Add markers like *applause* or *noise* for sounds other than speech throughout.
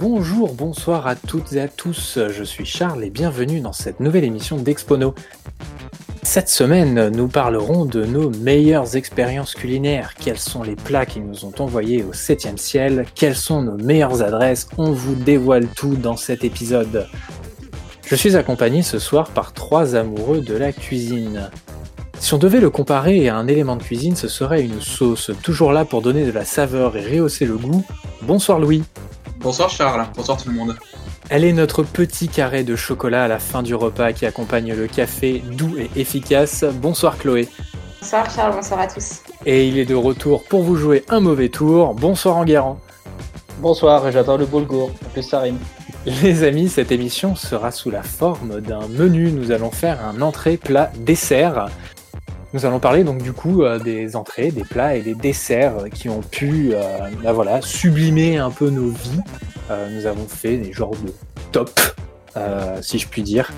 Bonjour, bonsoir à toutes et à tous, je suis Charles et bienvenue dans cette nouvelle émission d'Expono. Cette semaine, nous parlerons de nos meilleures expériences culinaires, quels sont les plats qui nous ont envoyés au 7ème ciel, quelles sont nos meilleures adresses, on vous dévoile tout dans cet épisode. Je suis accompagné ce soir par trois amoureux de la cuisine. Si on devait le comparer à un élément de cuisine, ce serait une sauce, toujours là pour donner de la saveur et rehausser le goût. Bonsoir Louis. Bonsoir Charles, bonsoir tout le monde. Elle est notre petit carré de chocolat à la fin du repas qui accompagne le café doux et efficace. Bonsoir Chloé. Bonsoir Charles, bonsoir à tous. Et il est de retour pour vous jouer un mauvais tour. Bonsoir Enguerrand. Bonsoir, j'adore le boulgour, en plus ça rime. Les amis, cette émission sera sous la forme d'un menu. Nous allons faire un entrée, plat, dessert. Nous allons parler donc du coup euh, des entrées, des plats et des desserts qui ont pu euh, bah voilà, sublimer un peu nos vies. Euh, nous avons fait des genres de top, si je puis dire.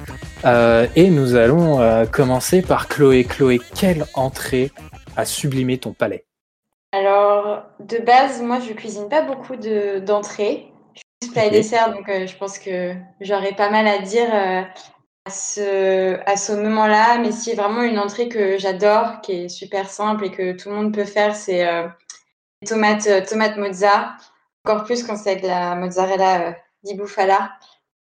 et nous allons commencer par Chloé. Chloé, quelle entrée a sublimé ton palais? Alors, de base, moi je cuisine pas beaucoup d'entrées. je suis plat et dessert, donc je pense que j'aurais pas mal à dire à ce, à ce moment-là, mais si vraiment une entrée que j'adore, qui est super simple et que tout le monde peut faire, c'est euh, les tomates, euh, tomates mozza. Encore plus quand c'est avec la mozzarella euh, di bufala.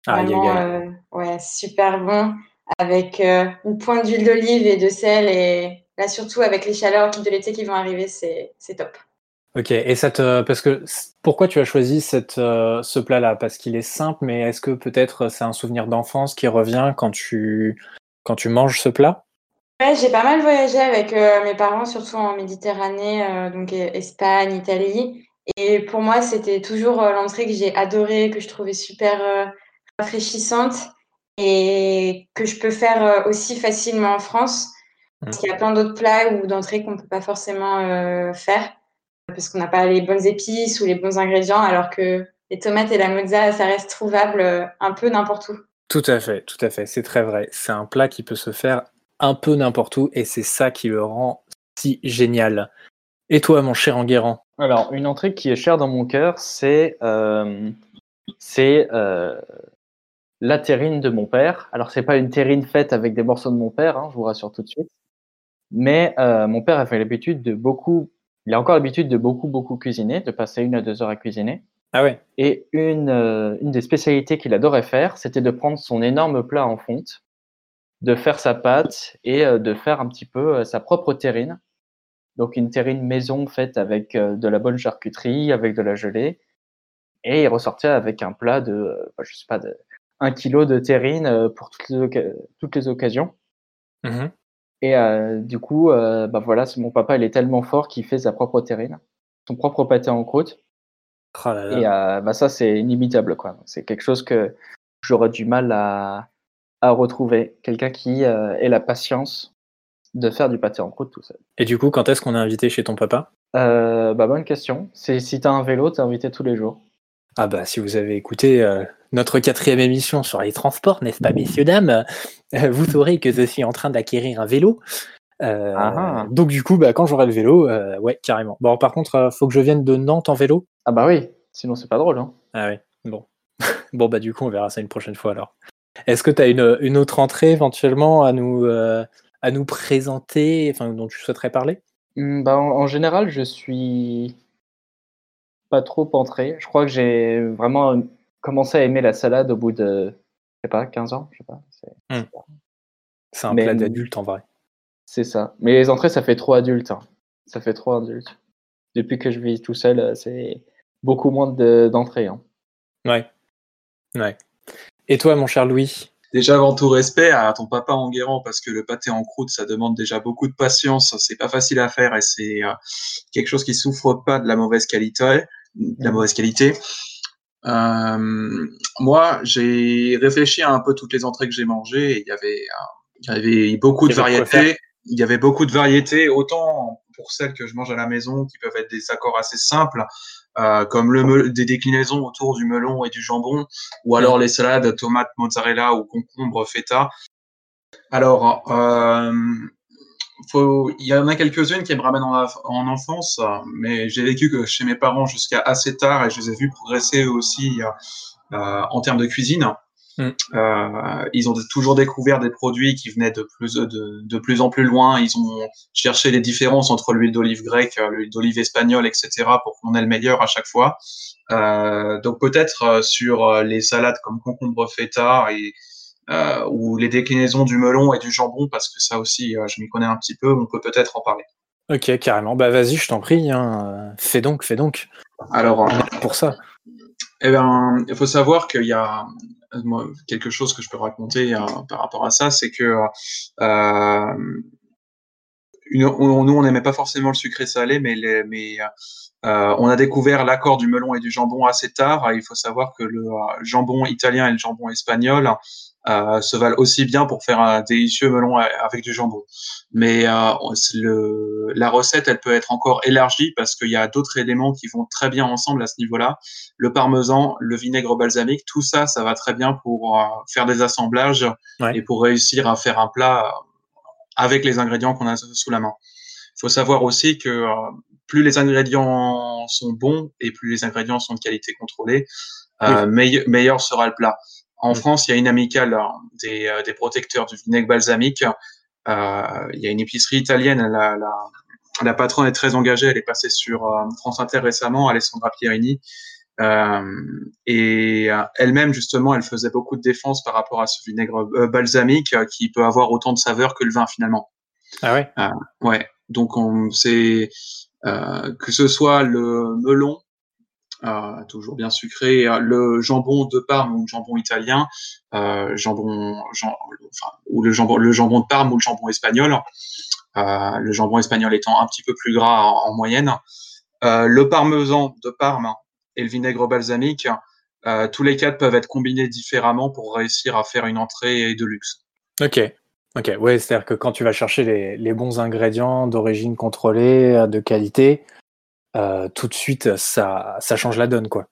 Ah, vraiment, ouais, super bon. Avec une pointe d'huile d'olive et de sel. Et là, surtout avec les chaleurs de l'été qui vont arriver, c'est top. Ok, et cette, parce que pourquoi tu as choisi cette, euh, ce plat-là? Parce qu'il est simple, mais est-ce que peut-être c'est un souvenir d'enfance qui revient quand tu, quand tu manges ce plat? Ouais, j'ai pas mal voyagé avec euh, mes parents, surtout en Méditerranée, euh, donc Espagne, Italie. Et pour moi, c'était toujours l'entrée que j'ai adorée, que je trouvais super rafraîchissante et que je peux faire aussi facilement en France. Parce mmh. qu'il y a plein d'autres plats ou d'entrées qu'on ne peut pas forcément faire parce qu'on n'a pas les bonnes épices ou les bons ingrédients, alors que les tomates et la mozza, ça reste trouvable euh, un peu n'importe où. Tout à fait, tout à fait, c'est très vrai. C'est un plat qui peut se faire un peu n'importe où et c'est ça qui le rend si génial. Et toi, mon cher Enguerrand? Alors, une entrée qui est chère dans mon cœur, c'est euh, euh, la terrine de mon père. Alors, c'est pas une terrine faite avec des morceaux de mon père, hein, je vous rassure tout de suite. Mais mon père avait l'habitude de beaucoup il a encore l'habitude de beaucoup, beaucoup cuisiner, de passer une à deux heures à cuisiner. Ah ouais. Et une, euh, une des spécialités qu'il adorait faire, c'était de prendre son énorme plat en fonte, de faire sa pâte et euh, de faire un petit peu euh, sa propre terrine. Donc une terrine maison faite avec de la bonne charcuterie, avec de la gelée. Et il ressortait avec un plat de, je sais pas, de un kilo de terrine pour toutes les, toutes les occasions. Mmh et euh, du coup, euh, bah voilà, mon papa, il est tellement fort qu'il fait sa propre terrine, son propre pâté en croûte. Oh et euh, bah ça, c'est inimitable, quoi. C'est quelque chose que j'aurais du mal à, à retrouver. Quelqu'un qui ait la patience de faire du pâté en croûte tout seul. Et du coup, quand est-ce qu'on est invité chez ton papa? Bah bonne question. C'est si t'as un vélo, t'es invité tous les jours. Ah bah si vous avez écouté euh, notre quatrième émission sur les transports, n'est-ce pas messieurs dames, euh, vous saurez que je suis en train d'acquérir un vélo. Euh, ah donc du coup, bah, quand j'aurai le vélo, ouais, carrément. Bon, par contre, faut que je vienne de Nantes en vélo. Ah bah oui, sinon c'est pas drôle. Hein. Ah oui, bon. *laughs* bon bah du coup, on verra ça une prochaine fois alors. Est-ce que tu as une, une, autre entrée éventuellement à nous, à nous présenter, enfin dont tu souhaiterais parler? Mmh, bah, en, général, je suis pas trop entré. Je crois que j'ai vraiment commencé à aimer la salade au bout de, je sais pas, 15 ans, je sais pas. C'est hmm. un plat d'adulte en vrai. C'est ça. Mais les entrées, ça fait trop adulte. Hein. Ça fait trop adulte. Depuis que je vis tout seul, c'est beaucoup moins d'entrées. Hein. Ouais. Ouais. Et toi, mon cher Louis? Déjà, avant tout respect à ton papa Enguerrand, parce que le pâté en croûte, ça demande déjà beaucoup de patience. C'est pas facile à faire et c'est euh, quelque chose qui souffre pas de la mauvaise qualité de la mauvaise qualité. Euh, moi, j'ai réfléchi à un peu toutes les entrées que j'ai mangées. il y avait, il y avait beaucoup de variétés. Il y avait beaucoup de variétés, autant pour celles que je mange à la maison, qui peuvent être des accords assez simples, euh, comme le des déclinaisons autour du melon et du jambon, ou alors les salades tomates, mozzarella ou concombre, feta. Alors, euh, faut, il y en a quelques-unes qui me ramènent en, en enfance, mais j'ai vécu que chez mes parents jusqu'à assez tard et je les ai vus progresser aussi euh, en termes de cuisine. Mm. Euh, ils ont toujours découvert des produits qui venaient de plus, de, de, plus en plus loin. Ils ont cherché les différences entre l'huile d'olive grecque, l'huile d'olive espagnole, etc. pour qu'on ait le meilleur à chaque fois. Euh, donc peut-être sur les salades comme concombre feta et ou les déclinaisons du melon et du jambon, parce que ça aussi, je m'y connais un petit peu, on peut peut-être en parler. Ok, carrément. Bah vas-y, je t'en prie. Hein. Fais donc, fais donc. Alors, pour ça. Eh ben, il faut savoir qu'il y a quelque chose que je peux raconter par rapport à ça, c'est que euh, nous, on n'aimait pas forcément le sucré salé, mais, les, mais euh, on a découvert l'accord du melon et du jambon assez tard. Il faut savoir que le euh, jambon italien et le jambon espagnol euh, se valent aussi bien pour faire un délicieux melon avec du jambon. Mais euh, le, la recette, elle peut être encore élargie parce qu'il y a d'autres éléments qui vont très bien ensemble à ce niveau-là. Le parmesan, le vinaigre balsamique, tout ça, ça va très bien pour euh, faire des assemblages et pour réussir à faire un plat avec les ingrédients qu'on a sous la main. Il faut savoir aussi que plus les ingrédients sont bons et plus les ingrédients sont de qualité contrôlée, euh, meilleur, sera le plat. En France, il y a une amicale hein, des, euh, des, protecteurs du vinaigre balsamique. Euh, il y a une épicerie italienne, la, la, la, patronne est très engagée, elle est passée sur euh, France Inter récemment, Alessandra Pierini. Euh, et elle-même, justement, elle faisait beaucoup de défense par rapport à ce vinaigre balsamique qui peut avoir autant de saveur que le vin finalement. Ah ouais? Ouais. Donc, on, c'est, euh, que ce soit le melon, euh, toujours bien sucré, le jambon de Parme ou le jambon italien, euh, jambon, ou le jambon, le jambon de Parme ou le jambon espagnol. Euh, le jambon espagnol étant un petit peu plus gras en, moyenne. Euh, le parmesan de Parme et le vinaigre balsamique, euh, tous les quatre peuvent être combinés différemment pour réussir à faire une entrée de luxe. Ok, Ok, ouais, c'est-à-dire que quand tu vas chercher les, bons ingrédients d'origine contrôlée, euh, de qualité, euh, tout de suite, ça, ça change la donne, quoi.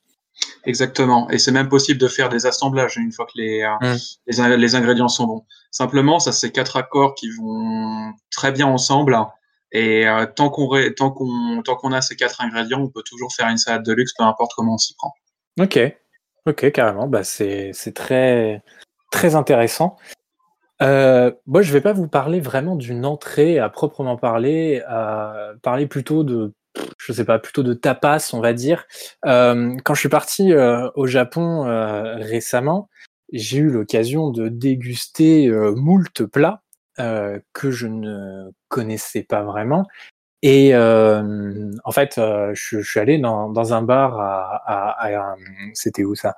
Exactement. Et c'est même possible de faire des assemblages une fois que les, euh, mmh. les, les, ingrédients sont bons. Simplement, ça, c'est quatre accords qui vont très bien ensemble. Et euh, tant qu'on tant qu'on tant qu'on a ces quatre ingrédients, on peut toujours faire une salade de luxe, peu importe comment on s'y prend. Ok, ok, carrément. Bah, c'est très très intéressant. Euh, moi, je vais pas vous parler vraiment d'une entrée à proprement parler, parler plutôt de, je sais pas, plutôt de tapas, on va dire. Euh, quand je suis parti euh, au Japon euh, récemment, j'ai eu l'occasion de déguster euh, moult plats que je ne connaissais pas vraiment. Et en fait, je, je, suis allé dans, dans un bar à, à, à c'était où ça?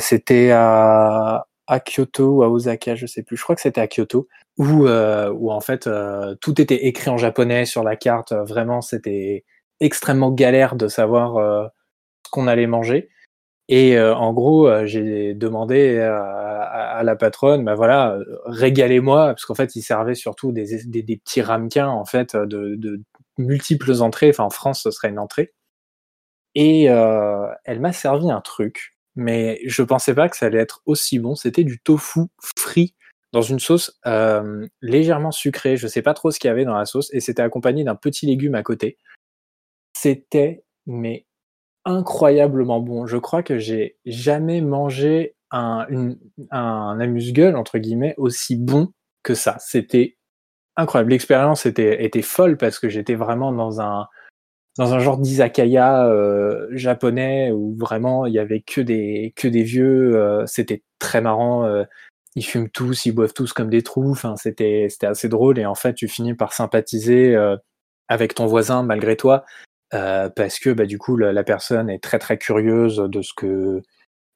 C'était à à Kyoto ou à Osaka, je sais plus. Je crois que c'était à Kyoto, où, euh, où en fait euh, tout était écrit en japonais sur la carte. Vraiment, c'était extrêmement galère de savoir euh, ce qu'on allait manger. Et euh, en gros, euh, j'ai demandé à, la patronne, bah voilà, régalez-moi, parce qu'en fait, ils servaient surtout des, petits ramequins en fait de, multiples entrées. Enfin, en France, ce serait une entrée. Et elle m'a servi un truc mais je pensais pas que ça allait être aussi bon. C'était du tofu frit dans une sauce légèrement sucrée. Je sais pas trop ce qu'il y avait dans la sauce et c'était accompagné d'un petit légume à côté. C'était mais incroyablement bon. Je crois que j'ai jamais mangé un, un amuse-gueule entre guillemets aussi bon que ça. C'était incroyable. L'expérience était, était folle parce que j'étais vraiment dans un dans un genre d'izakaya euh, japonais où vraiment il y avait que des que des vieux. Euh, c'était très marrant. Euh, ils fument tous, ils boivent tous comme des trous. Enfin, c'était c'était assez drôle et en fait tu finis par sympathiser avec ton voisin malgré toi parce que bah, du coup la, personne est très très curieuse de ce que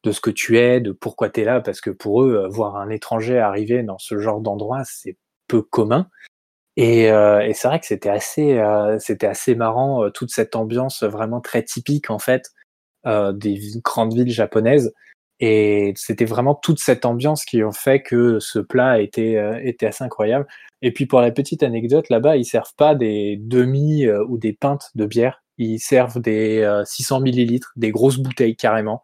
de ce que tu es, de pourquoi tu es là, parce que pour eux, voir un étranger arriver dans ce genre d'endroit, c'est peu commun. Et, euh, et c'est vrai que c'était assez, euh, c'était assez marrant euh, toute cette ambiance vraiment très typique en fait euh, des grandes villes japonaises. Et c'était vraiment toute cette ambiance qui ont fait que ce plat était, euh, était assez incroyable. Et puis pour la petite anecdote, là-bas, ils servent pas des demi ou des pintes de bière, ils servent des 600 millilitres, des grosses bouteilles carrément.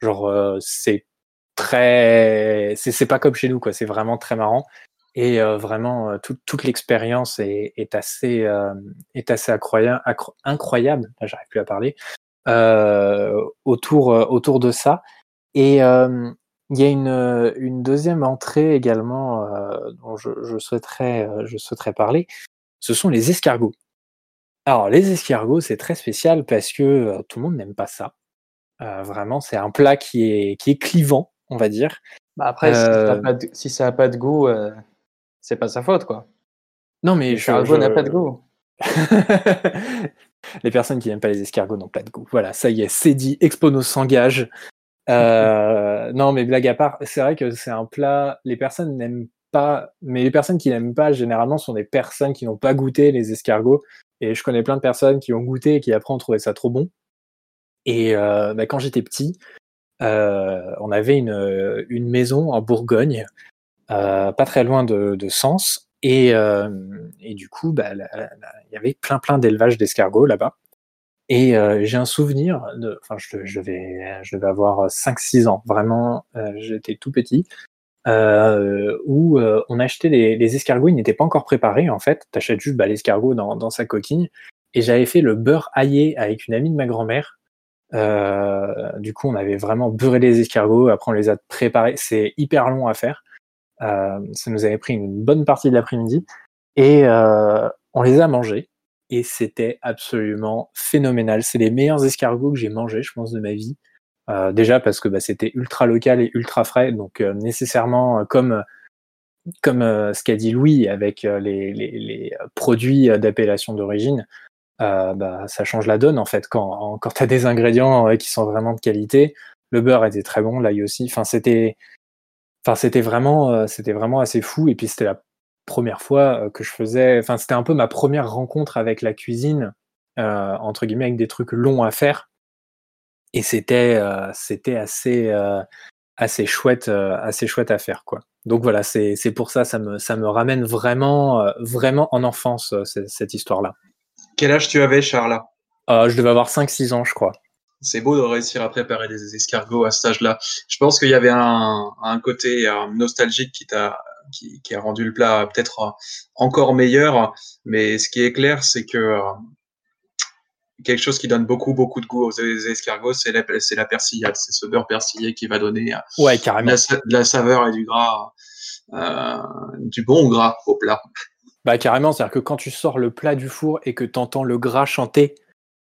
Genre c'est très, c'est pas comme chez nous quoi. C'est vraiment très marrant. Et vraiment, toute l'expérience est, est, assez, est assez incroyable. incroyable J'arrive plus à parler. autour, autour de ça. Et il y a une, une deuxième entrée également dont je, je, souhaiterais, je souhaiterais parler. Ce sont les escargots. Alors, les escargots, c'est très spécial parce que tout le monde n'aime pas ça. vraiment, c'est un plat qui est, qui est clivant, on va dire. Bah après, si, ça n'a pas de goût, c'est pas sa faute, quoi. Non, mais l'escargot n'a pas de goût. *laughs* les personnes qui n'aiment pas les escargots n'ont pas de goût. Voilà, ça y est, c'est dit. Expono s'engage. Euh, *laughs* non, mais blague à part, c'est vrai que c'est un plat. Les personnes n'aiment pas, mais les personnes qui n'aiment pas généralement sont des personnes qui n'ont pas goûté les escargots. Et je connais plein de personnes qui ont goûté et qui après ont trouvé ça trop bon. Et euh, bah, quand j'étais petit, euh, on avait une, une maison en Bourgogne euh, pas très loin de, Sens. Et, euh, du coup, bah, il y avait plein plein d'élevages d'escargots là-bas. Et euh, j'ai un souvenir, enfin, je devais avoir 5-6 ans, vraiment, j'étais tout petit, euh, où on achetait les, les escargots, ils n'étaient pas encore préparés en fait. T'achètes juste bah, l'escargot dans, dans, sa coquille. Et j'avais fait le beurre aillé avec une amie de ma grand-mère. Euh, du coup, on avait vraiment beurré les escargots. Après, on les a préparés. C'est hyper long à faire. Euh, ça nous avait pris une bonne partie de l'après-midi et euh, on les a mangés et c'était absolument phénoménal. C'est les meilleurs escargots que j'ai mangés, je pense, de ma vie. Euh, déjà parce que bah, c'était ultra local et ultra frais, donc euh, nécessairement comme comme ce qu'a dit Louis avec les, les, les produits d'appellation d'origine, bah, ça change la donne en fait quand quand tu as des ingrédients qui sont vraiment de qualité. Le beurre était très bon, l'ail aussi. Enfin, c'était Enfin, c'était vraiment, euh, c'était vraiment assez fou. Et puis c'était la première fois euh, que je faisais. Enfin, c'était un peu ma première rencontre avec la cuisine, euh, entre guillemets, avec des trucs longs à faire. Et c'était, c'était assez, assez chouette, assez chouette à faire, quoi. Donc voilà, c'est, c'est pour ça, ça me, ça me ramène vraiment, vraiment en enfance cette, histoire-là. Quel âge tu avais, Charles? Je devais avoir 5-6 ans, je crois c'est beau de réussir à préparer des escargots à cet âge-là. Je pense qu'il y avait un, un côté euh, nostalgique qui t'a qui, qui, a rendu le plat peut-être euh, encore meilleur. Mais ce qui est clair, c'est que euh, quelque chose qui donne beaucoup beaucoup de goût aux escargots, c'est la, c'est la persillade, c'est ce beurre persillé qui va donner ouais, carrément. De, la, saveur et du gras, euh, du bon gras au plat. Bah carrément, c'est-à-dire que quand tu sors le plat du four et que tu entends le gras chanter,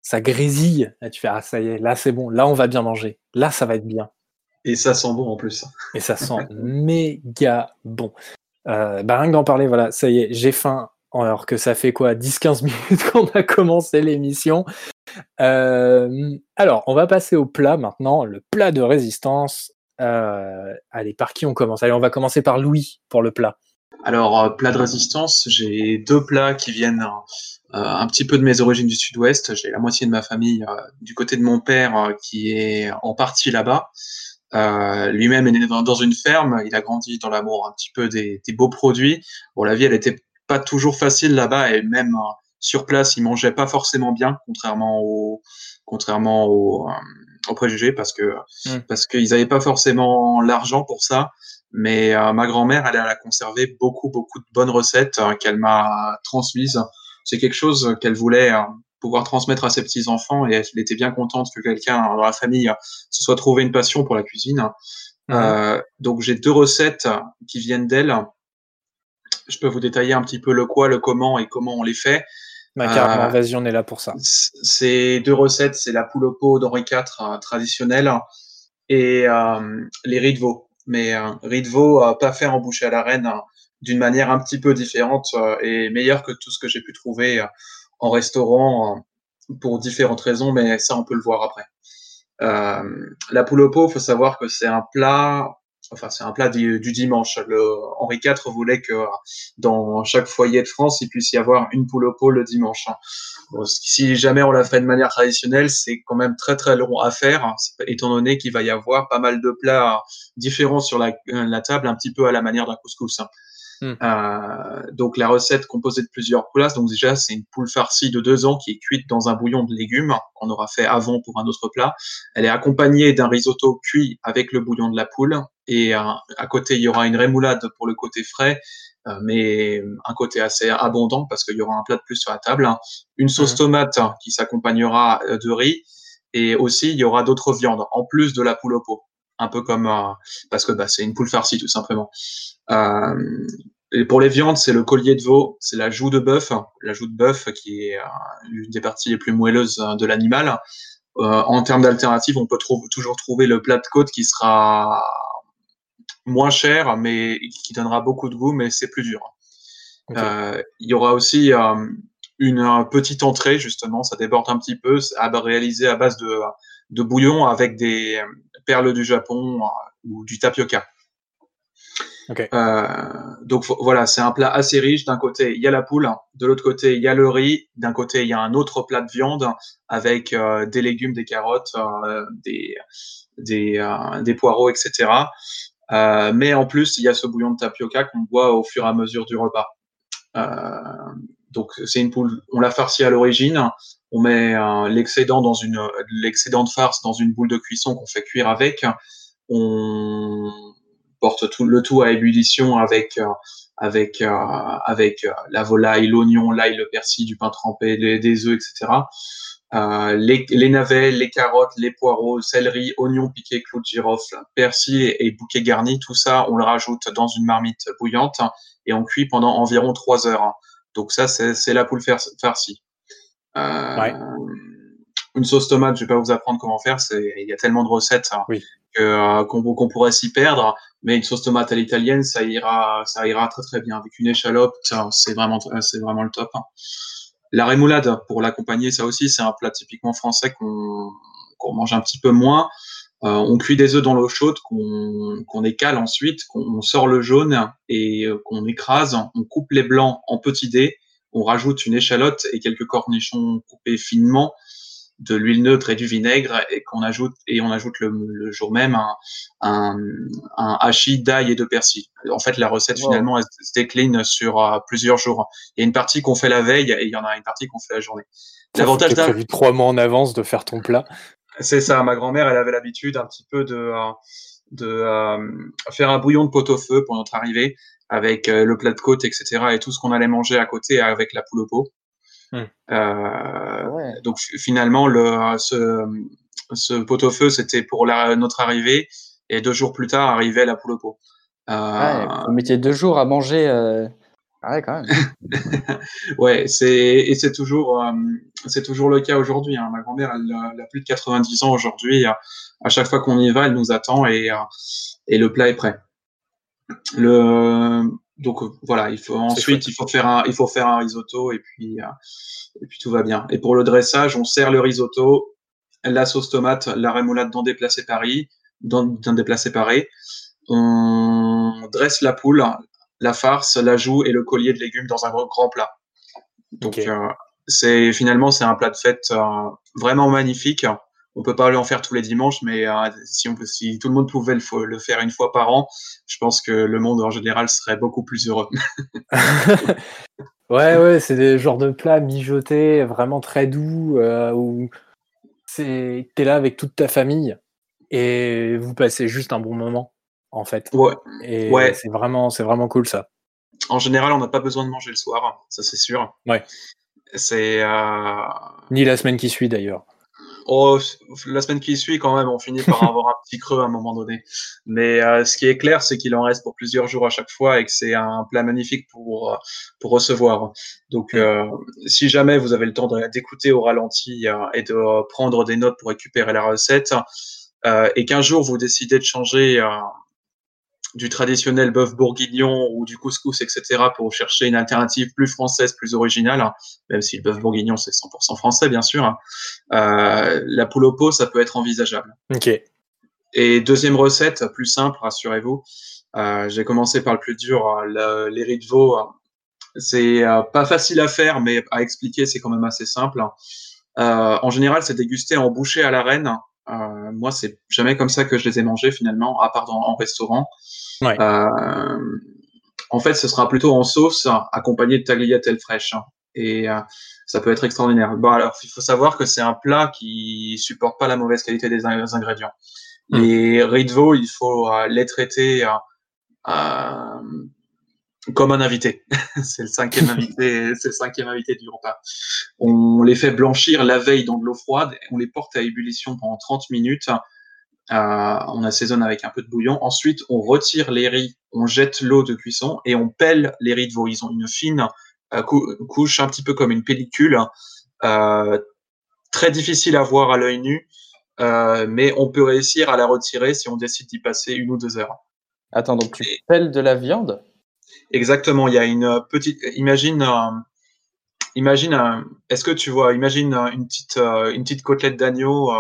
ça grésille. Là, tu fais, ah, ça y est, là, c'est bon. Là, on va bien manger. Là, ça va être bien. Et ça sent bon en plus. Et ça sent *laughs* méga bon. Euh, bah, rien que d'en parler, voilà, ça y est, j'ai faim. Alors que ça fait quoi 10-15 *laughs* minutes qu'on a commencé l'émission. Euh, alors, on va passer au plat maintenant, le plat de résistance. Euh, allez, par qui on commence? Allez, on va commencer par Louis pour le plat. Alors, euh, plat de résistance, j'ai deux plats qui viennent un petit peu de mes origines du sud-ouest. J'ai la moitié de ma famille du côté de mon père qui est en partie là-bas. Lui-même est né dans, une ferme, il a grandi dans l'amour un petit peu des, des, beaux produits. Bon, la vie, elle était pas toujours facile là-bas et même sur place, il mangeait pas forcément bien, contrairement au, contrairement au, aux préjugés, parce que mmh. parce qu'ils n'avaient pas forcément l'argent pour ça. Mais euh, ma grand-mère, elle, a conservé beaucoup, beaucoup de bonnes recettes euh, qu'elle m'a transmises. C'est quelque chose qu'elle voulait euh, pouvoir transmettre à ses petits-enfants et elle était bien contente que quelqu'un dans la famille se soit trouvé une passion pour la cuisine. Mmh. donc j'ai deux recettes qui viennent d'elle. Je peux vous détailler un petit peu le quoi, le comment et comment on les fait. Ma carrément, vas-y, on est là pour ça. Ces deux recettes, c'est la poule au pot d'Henri IV traditionnelle et les riz de veau mais euh, riz de veau pas fait en bouche à la reine hein, d'une manière un petit peu différente euh, et meilleure que tout ce que j'ai pu trouver euh, en restaurant pour différentes raisons, mais ça on peut le voir après. Euh, la poule au pot, faut savoir que c'est un plat, enfin c'est un plat du, du, dimanche. Le Henri IV voulait que dans chaque foyer de France, il puisse y avoir une poule au pot le dimanche. Si jamais on l'a fait de manière traditionnelle, c'est quand même très très long à faire, hein, étant donné qu'il va y avoir pas mal de plats différents sur la, la table, un petit peu à la manière d'un couscous. Hein. Hmm. Euh, donc la recette composée de plusieurs poules. Donc déjà c'est une poule farcie de deux ans qui est cuite dans un bouillon de légumes qu'on aura fait avant pour un autre plat. Elle est accompagnée d'un risotto cuit avec le bouillon de la poule et euh, à côté il y aura une rémoulade pour le côté frais mais un côté assez abondant parce qu'il y aura un plat de plus sur la table. Une sauce tomate qui s'accompagnera de riz et aussi il y aura d'autres viandes en plus de la poule au pot un peu comme parce que bah, c'est une poule farcie tout simplement. Et pour les viandes, c'est le collier de veau, c'est la joue de bœuf, la joue de bœuf qui est l'une des parties les plus moelleuses de l'animal. Euh, en termes d'alternatives, on peut toujours trouver le plat de côte qui sera moins cher, mais qui donnera beaucoup de goût, mais c'est plus dur. Euh, il y aura aussi euh, une, petite entrée, justement, ça déborde un petit peu, à réaliser à base de, de bouillon avec des perles du Japon ou du tapioca. Euh, donc voilà, c'est un plat assez riche. D'un côté, il y a la poule, de l'autre côté, il y a le riz, d'un côté, il y a un autre plat de viande avec euh, des légumes, des carottes, euh, des, des, des, poireaux, etc. mais en plus, il y a ce bouillon de tapioca qu'on boit au fur et à mesure du repas. donc c'est une poule, on l'a farcie à l'origine. On met l'excédent dans une l'excédent de farce dans une boule de cuisson qu'on fait cuire avec. On porte tout le tout à ébullition avec euh, avec euh, avec euh, la volaille, l'oignon, l'ail, le persil, du pain trempé, des œufs, etc. les, les, navets, les carottes, les poireaux, céleri, oignons piqués, clous de girofle, persil et bouquet garni, tout ça, on le rajoute dans une marmite bouillante et on cuit pendant environ trois heures. Donc ça, c'est la poule farcie. Euh, Une sauce tomate, je vais pas vous apprendre comment faire, il y a tellement de recettes hein, qu'on pourrait s'y perdre mais une sauce tomate à l'italienne, ça ira, ça ira très très bien. Avec une échalote, c'est vraiment, c'est vraiment le top. La rémoulade, pour l'accompagner, ça aussi, c'est un plat typiquement français qu'on mange un petit peu moins. Euh, on cuit des œufs dans l'eau chaude, qu'on qu'on écale ensuite, qu'on sort le jaune et euh, qu'on écrase. On coupe les blancs en petits dés. On rajoute une échalote et quelques cornichons coupés finement de l'huile neutre et du vinaigre et qu'on ajoute et on ajoute le, jour même un, un, un hachis d'ail et de persil. En fait, la recette finalement elle se décline sur euh, plusieurs jours. Il y a une partie qu'on fait la veille et il y en a une partie qu'on fait la journée. L'avantage d'un prévu trois mois en avance de faire ton plat. C'est ça. Ma grand-mère, elle avait l'habitude un petit peu de euh, de euh, faire un bouillon de pot-au-feu pour notre arrivée avec le plat de côte, etc. et tout ce qu'on allait manger à côté avec la poule au pot. Hmm. Euh, donc finalement, le, ce, ce pot-au-feu, c'était pour la, notre arrivée, et deux jours plus tard arrivait la poule au pot. Euh... vous mettiez deux jours à manger. Euh... Ah ouais, quand même. *laughs* ouais, c'est et c'est toujours euh, c'est toujours le cas aujourd'hui. Hein. Ma grand-mère, elle, elle, a plus de 90 ans aujourd'hui. À chaque fois qu'on y va, elle nous attend et et le plat est prêt. Le donc euh, voilà, il faut ensuite il faut faire un il faut faire un risotto et puis euh, et puis tout va bien. Et pour le dressage, on sert le risotto, la sauce tomate, la rémoulade dans des plats séparés, dans, dans des plats séparés. On dresse la poule, la farce, la joue et le collier de légumes dans un grand plat. Donc euh, c'est finalement c'est un plat de fête vraiment magnifique on peut pas aller en faire tous les dimanches, mais euh, si, on peut, si tout le monde pouvait le, le, faire une fois par an, je pense que le monde en général serait beaucoup plus heureux. *laughs* *laughs* ouais, ouais, c'est des genres de plats mijotés, vraiment très doux, euh, où t'es là avec toute ta famille et vous passez juste un bon moment, en fait. Ouais. Et ouais. c'est vraiment, c'est vraiment cool ça. En général, on n'a pas besoin de manger le soir, ça c'est sûr. Ouais. C'est euh... ni la semaine qui suit d'ailleurs. Oh, la semaine qui suit, quand même, on finit par avoir un petit creux à un moment donné. Mais euh, ce qui est clair, c'est qu'il en reste pour plusieurs jours à chaque fois et que c'est un plat magnifique pour, euh, pour recevoir. Donc, euh, si jamais vous avez le temps d'écouter au ralenti et de prendre des notes pour récupérer la recette, et qu'un jour vous décidez de changer du traditionnel bœuf bourguignon ou du couscous, etc., pour chercher une alternative plus française, plus originale, hein, même si le bœuf bourguignon, c'est 100% français, bien sûr. Hein, euh, la poule au pot, ça peut être envisageable. Ok. Et deuxième recette, plus simple, rassurez-vous. Euh, J'ai commencé par le plus dur, hein, le, les riz de veau. C'est euh, pas facile à faire, mais à expliquer, c'est quand même assez simple. En général, c'est dégusté en bouchée à la reine. Euh, moi, c'est jamais comme ça que je les ai mangés finalement, à part dans, en restaurant. Ouais. Euh, en fait, ce sera plutôt en sauce, accompagné de tagliatelle fraîche. Hein. Et euh, ça peut être extraordinaire. Bon, alors, il faut savoir que c'est un plat qui supporte pas la mauvaise qualité des, ingrédients. Mm. Les riz de veau, il faut les traiter comme un invité. *laughs* c'est le cinquième invité, c'est le cinquième invité du repas. On les fait blanchir la veille dans de l'eau froide, on les porte à ébullition pendant 30 minutes. Euh, on assaisonne avec un peu de bouillon. Ensuite, on retire les riz, on jette l'eau de cuisson et on pèle les riz de veau. Ils ont une fine euh, couche, un petit peu comme une pellicule, euh, très difficile à voir à l'œil nu, mais on peut réussir à la retirer si on décide d'y passer une ou deux heures. Attends, donc tu pèles de la viande Exactement. Il y a une petite. Imagine. imagine. Est-ce que tu vois Imagine une petite une petite côtelette d'agneau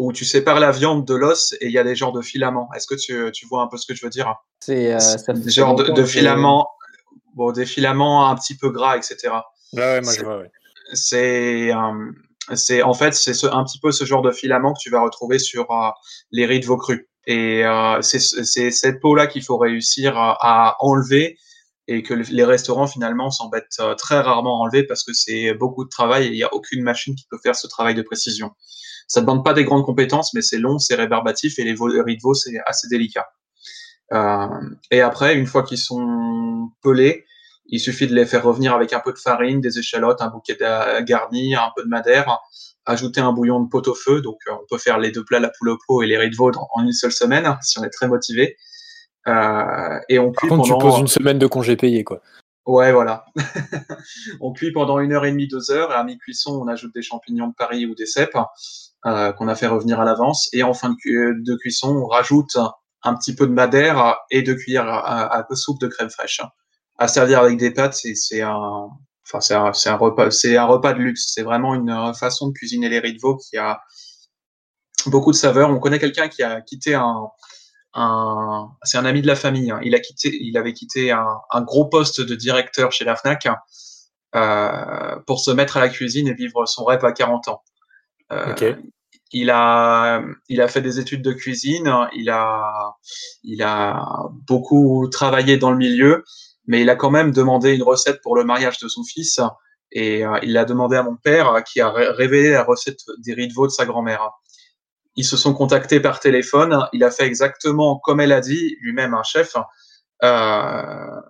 où tu sépares la viande de l'os et il y a des genres de filaments. Est-ce que tu, tu, vois un peu ce que je veux dire? C'est euh, des genres de, filaments, bon, des filaments un petit peu gras, etc. Ouais, ouais, moi je vois. Ouais. C'est c'est en fait c'est un petit peu ce genre de filament que tu vas retrouver sur euh, les riz de veau crus. Et euh, c'est cette peau là qu'il faut réussir à enlever et que les restaurants finalement s'embêtent euh, très rarement à enlever parce que c'est beaucoup de travail et il n'y a aucune machine qui peut faire ce travail de précision. Ça ne demande pas des grandes compétences, mais c'est long, c'est rébarbatif et les riz de veau, c'est assez délicat. Euh, et après, une fois qu'ils sont pelés, il suffit de les faire revenir avec un peu de farine, des échalotes, un bouquet garni, un peu de madère, ajouter un bouillon de pot-au-feu. Donc, euh, on peut faire les deux plats, la poule au pot et les riz de veau en une seule semaine, si on est très motivé. Euh, et on cuit Par contre, pendant... tu poses une semaine de congé payé, quoi. Ouais, voilà. *laughs* on cuit pendant une heure et demie, deux heures, et à mi-cuisson, on ajoute des champignons de Paris ou des cèpes euh, qu'on a fait revenir à l'avance. Et en fin de, de, cuisson, on rajoute un petit peu de madère et deux cuillères à, à, soupe de crème fraîche. À servir avec des pâtes, c'est un, enfin c'est un, un, repas, c'est un repas de luxe. C'est vraiment une façon de cuisiner les riz de veau qui a beaucoup de saveurs. On connaît quelqu'un qui a quitté un, un, c'est un ami de la famille. Hein. Il a quitté, il avait quitté un, un, gros poste de directeur chez la Fnac euh, pour se mettre à la cuisine et vivre son rêve à 40 ans. Euh, il a, il a fait des études de cuisine. Il a, il a beaucoup travaillé dans le milieu, mais il a quand même demandé une recette pour le mariage de son fils. Et euh, il l'a demandé à mon père, qui a révélé la recette des riz de veau de sa grand-mère. Ils se sont contactés par téléphone. Il a fait exactement comme elle a dit, lui-même un chef. Euh,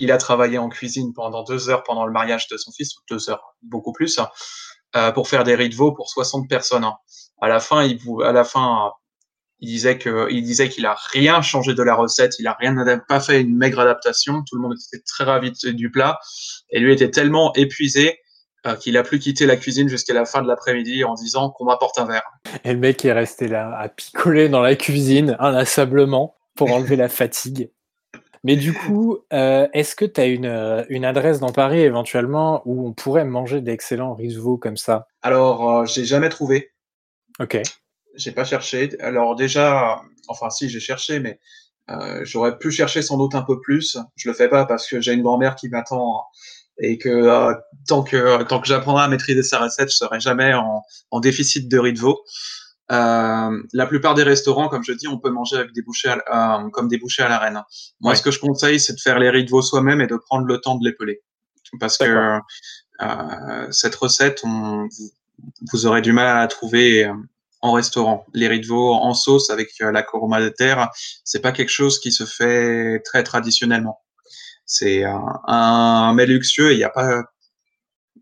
il a travaillé en cuisine pendant deux heures pendant le mariage de son fils, deux heures, beaucoup plus, euh, pour faire des riz de veau pour 60 personnes. À la fin, il, disait disait qu'il a rien changé de la recette, il a rien pas fait une maigre adaptation. Tout le monde était très ravi du plat et lui était tellement épuisé euh, qu'il a plus quitté la cuisine jusqu'à la fin de l'après-midi en disant qu'on m'apporte un verre. Et le mec est resté là à picoler dans la cuisine inlassablement pour enlever la fatigue. Mais du coup, euh, est-ce que tu as une, euh, une, adresse dans Paris éventuellement où on pourrait manger d'excellents risotto comme ça? Alors, j'ai jamais trouvé. Ok. J'ai pas cherché. Alors déjà, enfin si, j'ai cherché, mais j'aurais pu chercher sans doute un peu plus. Je le fais pas parce que j'ai une grand-mère qui m'attend et que euh, tant que tant que j'apprendrai à maîtriser sa recette, je serai jamais en, en déficit de riz de veau. Euh, la plupart des restaurants, comme je dis, on peut manger avec des bouchées à, euh, comme des bouchées à la reine. Moi, ce que je conseille, c'est de faire les riz de veau soi-même et de prendre le temps de les peler, parce que euh, cette recette, on, vous aurez du mal à la trouver euh, en restaurant. Les riz de veau en sauce avec la coroma de terre, c'est pas quelque chose qui se fait très traditionnellement. C'est un, un mets luxueux et il n'y a pas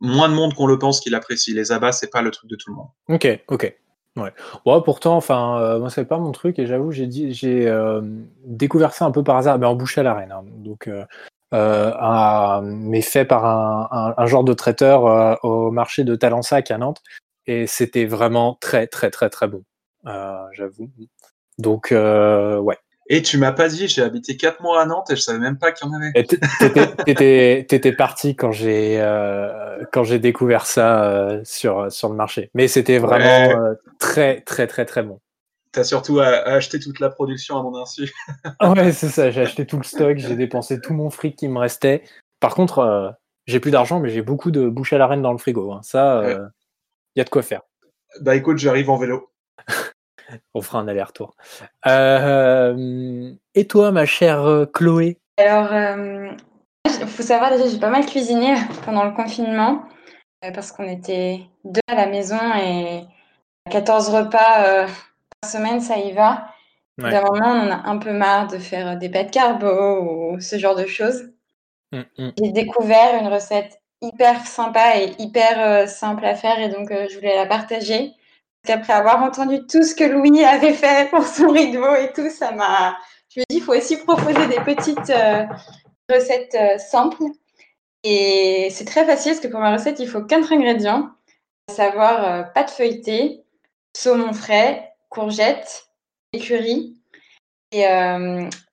moins de monde qu'on le pense qui l'apprécie. Les abats, c'est pas le truc de tout le monde. Ok, ok. Ouais. ouais pourtant, enfin, euh, c'est pas mon truc et j'avoue, j'ai dit, j'ai euh, découvert ça un peu par hasard, mais en bouche à la reine. Hein. donc, euh, un, mais fait par un, un, genre de traiteur au marché de Talensac à Nantes, et c'était vraiment très, très, très, très bon. j'avoue. Donc, ouais. Et tu m'as pas dit, j'ai habité quatre mois à Nantes et je savais même pas qu'il y en avait. T'étais parti quand j'ai euh, quand j'ai découvert ça euh, sur sur le marché. Mais c'était vraiment euh, très très très très bon. T'as surtout acheté toute la production à mon insu. *laughs* ouais, c'est ça. J'ai acheté tout le stock, j'ai dépensé tout mon fric qui me restait. Par contre, j'ai plus d'argent, mais j'ai beaucoup de bouche à la reine dans le frigo. Hein. Ça, il y a de quoi faire. Bah écoute, j'arrive en vélo. On fera un aller-retour. Euh, et toi, ma chère euh, Chloé? Alors, il euh, faut savoir déjà, j'ai pas mal cuisiné pendant le confinement parce qu'on était deux à la maison et 14 repas par semaine, ça y va. D'un moment, on en a un peu marre de faire des pâtes carbo ou ce genre de choses. Mm, mm. J'ai découvert une recette hyper sympa et hyper euh, simple à faire et donc euh, je voulais la partager. Après avoir entendu tout ce que Louis avait fait pour son rideau et tout, ça m'a. Je me dis, il faut aussi proposer des petites euh, recettes euh, simples. Et c'est très facile parce que pour ma recette, il faut quatre ingrédients, à savoir euh, pâte feuilletée, saumon frais, courgettes, écurie. Et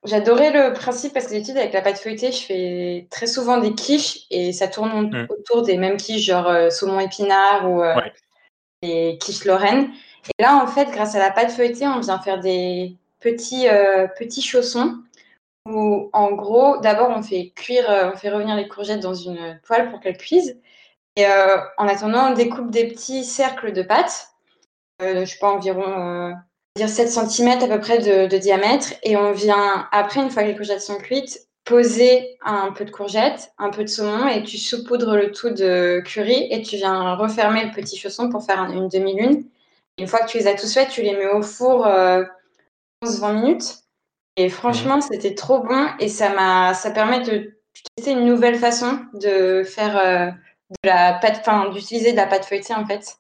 j'adorais le principe parce que d'habitude, avec la pâte feuilletée, je fais très souvent des quiches et ça tourne Mm. autour des mêmes quiches, genre saumon épinard ou Ouais. Des quiches lorraine. Et là, en fait, grâce à la pâte feuilletée, on vient faire des petits, euh, petits chaussons où, en gros, d'abord, on fait cuire, euh, on fait revenir les courgettes dans une poêle pour qu'elles cuisent. Et euh, en attendant, on découpe des petits cercles de pâte, je sais pas, environ dire 7 cm à peu près de, de diamètre. Et on vient, après, une fois que les courgettes sont cuites, poser un peu de courgettes, un peu de saumon et tu saupoudres le tout de curry et tu viens refermer le petit chausson pour faire un- une demi-lune. Une fois que tu les as tous faits, tu les mets au four euh, 15-20 minutes. Et franchement, c'était trop bon et ça m'a, ça permet de tester une nouvelle façon de faire euh, de la pâte, enfin, d'utiliser de la pâte feuilletée en fait.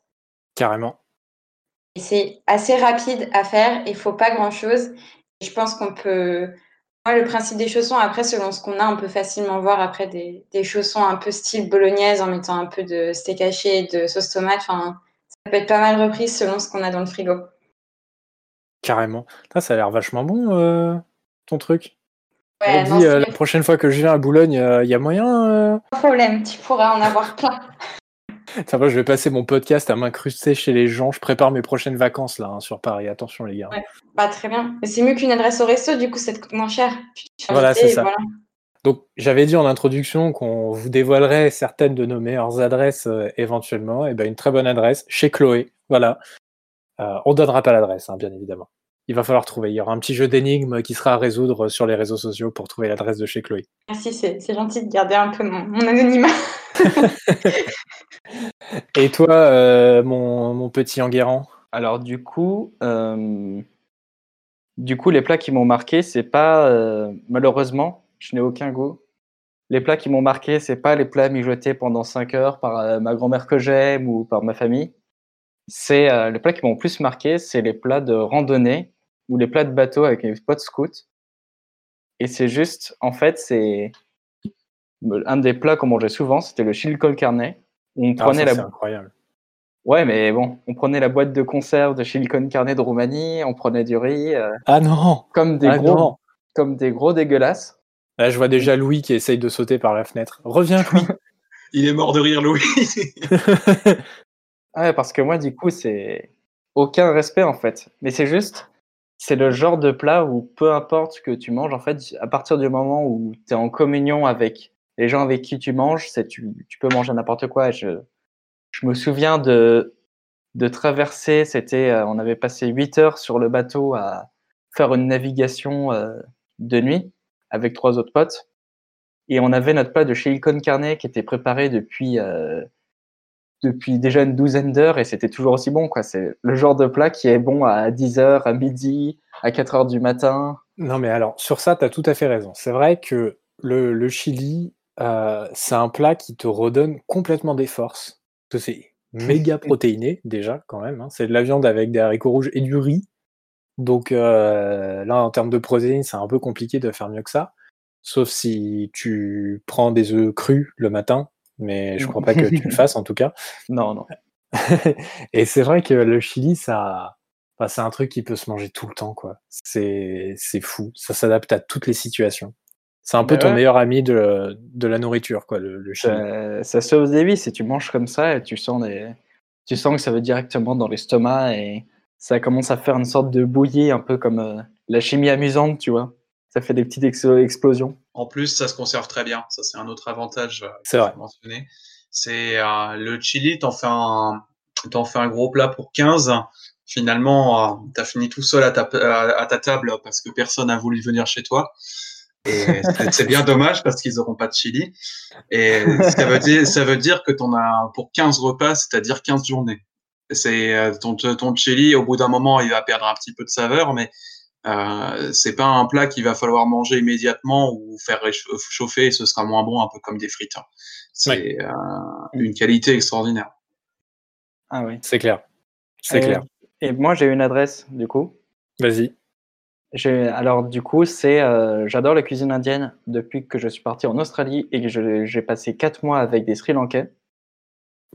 Carrément. Et c'est assez rapide à faire, il faut pas grand chose. Je pense qu'on peut. Moi, le principe des chaussons, après, selon ce qu'on a, on peut facilement voir après des, des chaussons un peu style bolognaise en mettant un peu de steak haché et de sauce tomate. Enfin, ça peut être pas mal repris selon ce qu'on a dans le frigo. Carrément. Putain, ça a l'air vachement bon, euh, ton truc. Ouais, non, dit, euh, la prochaine fois que je viens à Boulogne, il y a moyen. euh, pas de problème, tu pourras en avoir plein. *laughs* Ça va, je vais passer mon podcast à m'incruster chez les gens. Je prépare mes prochaines vacances là hein, sur Paris. Attention les gars. Ouais. Bah, très bien. Mais c'est mieux qu'une adresse au resto, du coup, ça te coûte moins cher. Voilà, c'est ça. voilà. Donc j'avais dit en introduction qu'on vous dévoilerait certaines de nos meilleures adresses euh, éventuellement. Et ben une très bonne adresse chez Chloé. Voilà. Euh, on donnera pas l'adresse, hein, bien évidemment. Il va falloir trouver. Il y aura un petit jeu d'énigmes qui sera à résoudre sur les réseaux sociaux pour trouver l'adresse de chez Chloé. Merci, c'est gentil de garder un peu mon, mon anonymat. *laughs* Et toi, euh, mon, mon petit Enguerrand? Alors du coup, euh, du coup, les plats qui m'ont marqué, c'est pas euh, malheureusement, je n'ai aucun goût. Les plats qui m'ont marqué, c'est pas les plats mijotés pendant 5 heures par euh, ma grand-mère que j'aime ou par ma famille. C'est euh, les plats qui m'ont le plus marqué, c'est les plats de randonnée ou les plats de bateau avec mes potes scouts. Et c'est juste, en fait, c'est un des plats qu'on mangeait souvent, c'était le chili con carne. où On Ah, prenait ça, la c'est incroyable. Ouais, mais bon, on prenait la boîte de conserve de chili con carne de Roumanie, on prenait du riz, euh, Ah non comme des Ah gros, non comme des gros dégueulasses. Là, je vois déjà Louis qui essaye de sauter par la fenêtre. Reviens, Louis *laughs* Il est mort de rire, Louis. Ouais, parce que moi, du coup, c'est aucun respect en fait. Mais c'est juste, c'est le genre de plat où peu importe ce que tu manges, en fait, à partir du moment où tu es en communion avec les gens avec qui tu manges, c'est tu, tu peux manger n'importe quoi. Je, me souviens de, de traverser, c'était, euh, on avait passé 8 heures sur le bateau à faire une navigation euh, de nuit avec trois autres potes. Et on avait notre plat de chili con carne qui était préparé depuis, euh, depuis déjà une douzaine d'heures et c'était toujours aussi bon. quoi. C'est le genre de plat qui est bon à 10 heures, à midi, à 4 heures du matin. Non, mais alors, sur ça, tu as tout à fait raison. C'est vrai que le, le chili, euh, c'est un plat qui te redonne complètement des forces. C'est méga protéiné, déjà, quand même. hein. C'est de la viande avec des haricots rouges et du riz. Donc euh, là, en termes de protéines, c'est un peu compliqué de faire mieux que ça. Sauf si tu prends des œufs crus le matin. Mais *laughs* je crois pas que tu le fasses, en tout cas. Non, non. *laughs* et c'est vrai que le chili, ça, enfin, c'est un truc qui peut se manger tout le temps, quoi. C'est, c'est fou. Ça s'adapte à toutes les situations. C'est un peu Mais ton ouais. meilleur ami de, de la nourriture, quoi, le, le chili. Ça, ça sauve des vies si tu manges comme ça et tu sens, des... tu sens que ça va directement dans l'estomac et ça commence à faire une sorte de bouillie, un peu comme euh, la chimie amusante, tu vois. Ça fait des petites explosions. En plus, ça se conserve très bien. Ça, c'est un autre avantage euh, que vrai. je mentionnais. C'est euh, le chili, t'en fais un, fais un gros plat pour 15. Finalement, euh, t'as fini tout seul à ta, à, ta table parce que personne n'a voulu venir chez toi. Et *laughs* c'est- c'est bien dommage parce qu'ils n'auront pas de chili. Et ça veut dire, ça veut dire que t'en as pour 15 repas, c'est-à-dire 15 journées. C'est euh, ton, ton chili, au bout d'un moment, il va perdre un petit peu de saveur, mais Euh, c'est pas un plat qu'il va falloir manger immédiatement ou faire chauffer, ce sera moins bon, un peu comme des frites. Hein. C'est euh, une qualité extraordinaire. Ah oui, c'est clair. C'est clair. Et moi, j'ai une adresse, du coup. Vas-y. Alors, du coup, c'est. Euh, j'adore la cuisine indienne depuis que je suis parti en Australie et que j'ai passé quatre mois avec des Sri Lankais.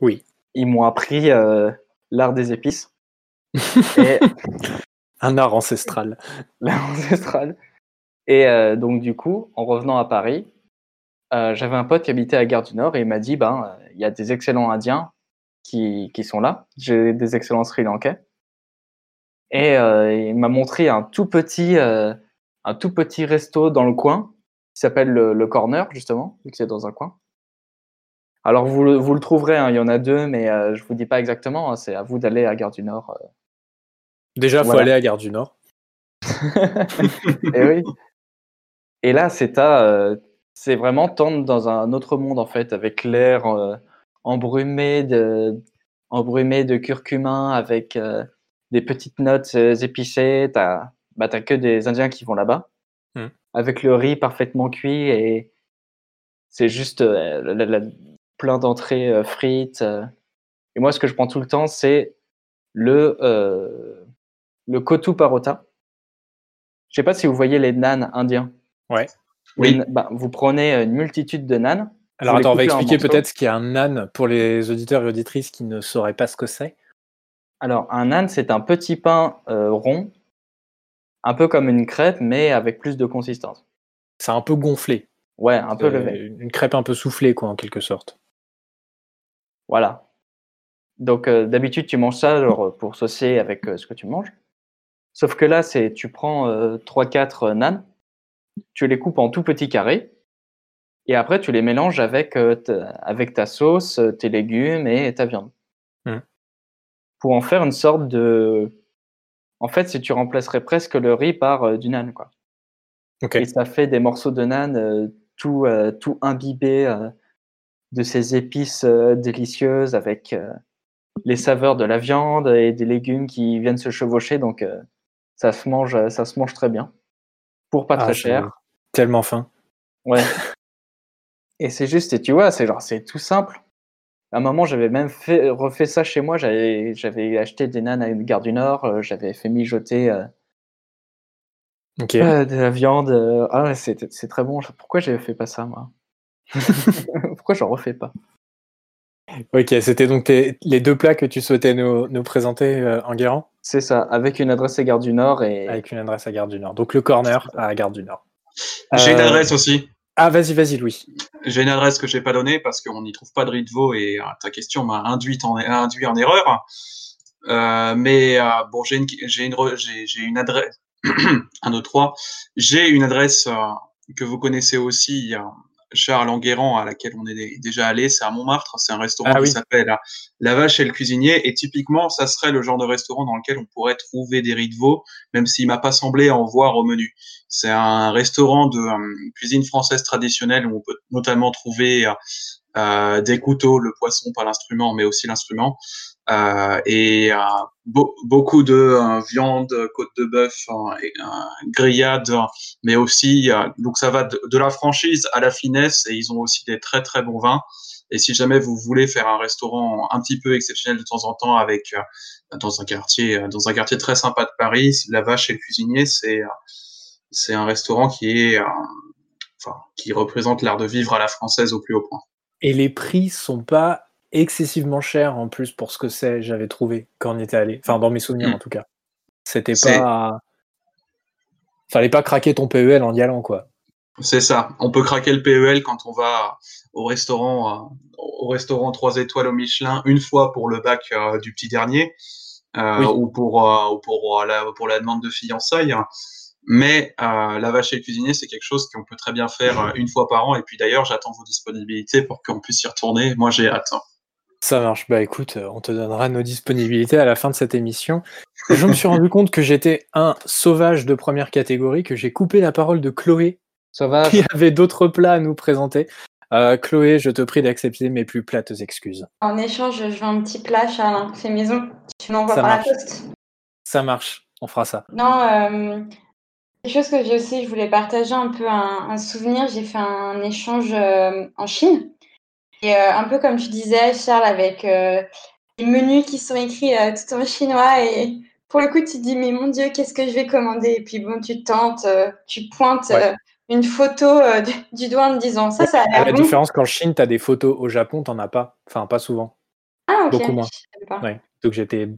Oui. Ils m'ont appris l'art des épices. *laughs* Un art ancestral. *laughs* L'art ancestral. Et euh, donc, du coup, en revenant à Paris, euh, j'avais un pote qui habitait à Gare du Nord et il m'a dit ben, il y a des excellents Indiens qui, qui sont là. J'ai des excellents Sri Lankais. Et euh, il m'a montré un tout petit, un tout petit resto dans le coin qui s'appelle le, Corner, justement, vu que c'est dans un coin. Alors, vous, vous le trouverez, hein, il y en a deux, mais je vous dis pas exactement. Hein, c'est à vous d'aller à Gare du Nord Déjà, il faut aller à Gare du Nord. *laughs* et oui. Et là, c'est euh, c'est vraiment tendre dans un autre monde en fait, avec l'air euh, embrumé de, embrumé de curcuma, avec euh, des petites notes épicées. T'as, bah, t'as que des Indiens qui vont là-bas, hmm. avec le riz parfaitement cuit et c'est juste plein d'entrées frites. Et moi, ce que je prends tout le temps, c'est le le kotu parota. Je sais pas si vous voyez les nanes indiens. Ouais. Oui. Bah, vous prenez une multitude de nanes. Alors attends, on va expliquer peut-être ce qu'est un nan pour les auditeurs et auditrices qui ne sauraient pas ce que c'est. Alors un nan, c'est un petit pain euh, rond, un peu comme une crêpe, mais avec plus de consistance. C'est un peu gonflé. Ouais, un peu levé. Une crêpe un peu soufflée, quoi, en quelque sorte. Voilà. Donc euh, d'habitude, tu manges ça pour saucer avec euh, ce que tu manges. Sauf que là, c'est tu prends 3-4 euh, nanes, tu les coupes en tout petits carrés, et après tu les mélanges avec, euh, ta, avec ta sauce, euh, tes légumes et ta viande. Mmh. Pour en faire une sorte de. En fait, si tu remplacerais presque le riz par du nan, quoi. Et ça fait des morceaux de nan tout, tout imbibés de ces épices délicieuses avec les saveurs de la viande et des légumes qui viennent se chevaucher. Donc, ça se mange, euh, ça se mange très bien. Pour pas ah, très cher. Tellement fin. Ouais. et c'est juste, et tu vois, c'est genre, c'est tout simple. À un moment, j'avais même fait, refait ça chez moi. J'avais, j'avais acheté des nanes à une gare du Nord. Euh, j'avais fait mijoter euh, de la viande. ah, c'est, c'est très bon. Pourquoi j'avais fait pas ça, moi? *laughs* *laughs* Pourquoi j'en refais pas? Ok, c'était donc les deux plats que tu souhaitais nous, nous présenter en Guérant? C'est ça, avec une adresse à Gare du Nord. Et... Avec une adresse à Gare du Nord. Donc le corner à Gare du Nord. J'ai une euh, adresse aussi. Ah, vas-y, vas-y, Louis. J'ai une adresse que je n'ai pas donnée parce qu'on n'y trouve pas de riz de veau et euh, ta question m'a induit en, induit en erreur. Euh, mais bon, j'ai une, j'ai une, j'ai, une adresse. *clears throat* un, deux, trois. J'ai une adresse que vous connaissez aussi Charles Enguerrand, à laquelle on est déjà allé, c'est à Montmartre. C'est un restaurant ah qui s'appelle La Vache et le Cuisinier. Et typiquement, ça serait le genre de restaurant dans lequel on pourrait trouver des riz de veau, même s'il m'a pas semblé en voir au menu. C'est un restaurant de euh, cuisine française traditionnelle où on peut notamment trouver euh, euh, des couteaux, le poisson, pas l'instrument, mais aussi l'instrument, et euh, beaucoup de euh, viande, côte de bœuf, grillade, mais aussi donc ça va de, la franchise à la finesse et ils ont aussi des très très bons vins. Et si jamais vous voulez faire un restaurant un petit peu exceptionnel de temps en temps avec dans un quartier dans un quartier très sympa de Paris, la Vache et le Cuisinier, c'est c'est un restaurant qui est enfin qui représente l'art de vivre à la française au plus haut point. Et les prix sont pas excessivement cher en plus pour ce que c'est, j'avais trouvé quand on était allé. Enfin, dans mes souvenirs mm. en tout cas. C'était pas. Fallait pas craquer ton PEL en y allant, quoi. C'est ça. On peut craquer le PEL quand on va au restaurant, euh, au restaurant 3 étoiles au Michelin, une fois pour le bac euh, du petit dernier, euh, ou pour, pour, la, pour la demande de fiançailles. Mais la vache et le cuisinier, c'est quelque chose qu'on peut très bien faire une fois par an. Et puis d'ailleurs, j'attends vos disponibilités pour qu'on puisse y retourner. Moi, j'ai hâte. Hein. Ça marche. Bah écoute, euh, on te donnera nos disponibilités à la fin de cette émission. Je me suis rendu compte que j'étais un sauvage de première catégorie, que j'ai coupé la parole de Chloé, sauvage. qui avait d'autres plats à nous présenter. Euh, Chloé, je te prie d'accepter mes plus plates excuses. En échange, je veux un petit plat, Charles, fait maison. Tu m'envoies par la poste. Ça marche, on fera ça. Non, euh, Quelque chose que j'ai aussi, je voulais partager un peu un, souvenir. J'ai fait un échange en Chine. Et un peu comme tu disais, Charles, avec les menus qui sont écrits tout en chinois. Et pour le coup, tu te dis, mais mon Dieu, qu'est-ce que je vais commander? Et puis bon, tu tentes, tu pointes une photo du, doigt en te disant, ça, ça a l'air La différence qu'en Chine, tu as des photos. Au Japon, tu n'en as pas? Enfin, pas souvent. Ah, ok. Beaucoup moins. Donc j'étais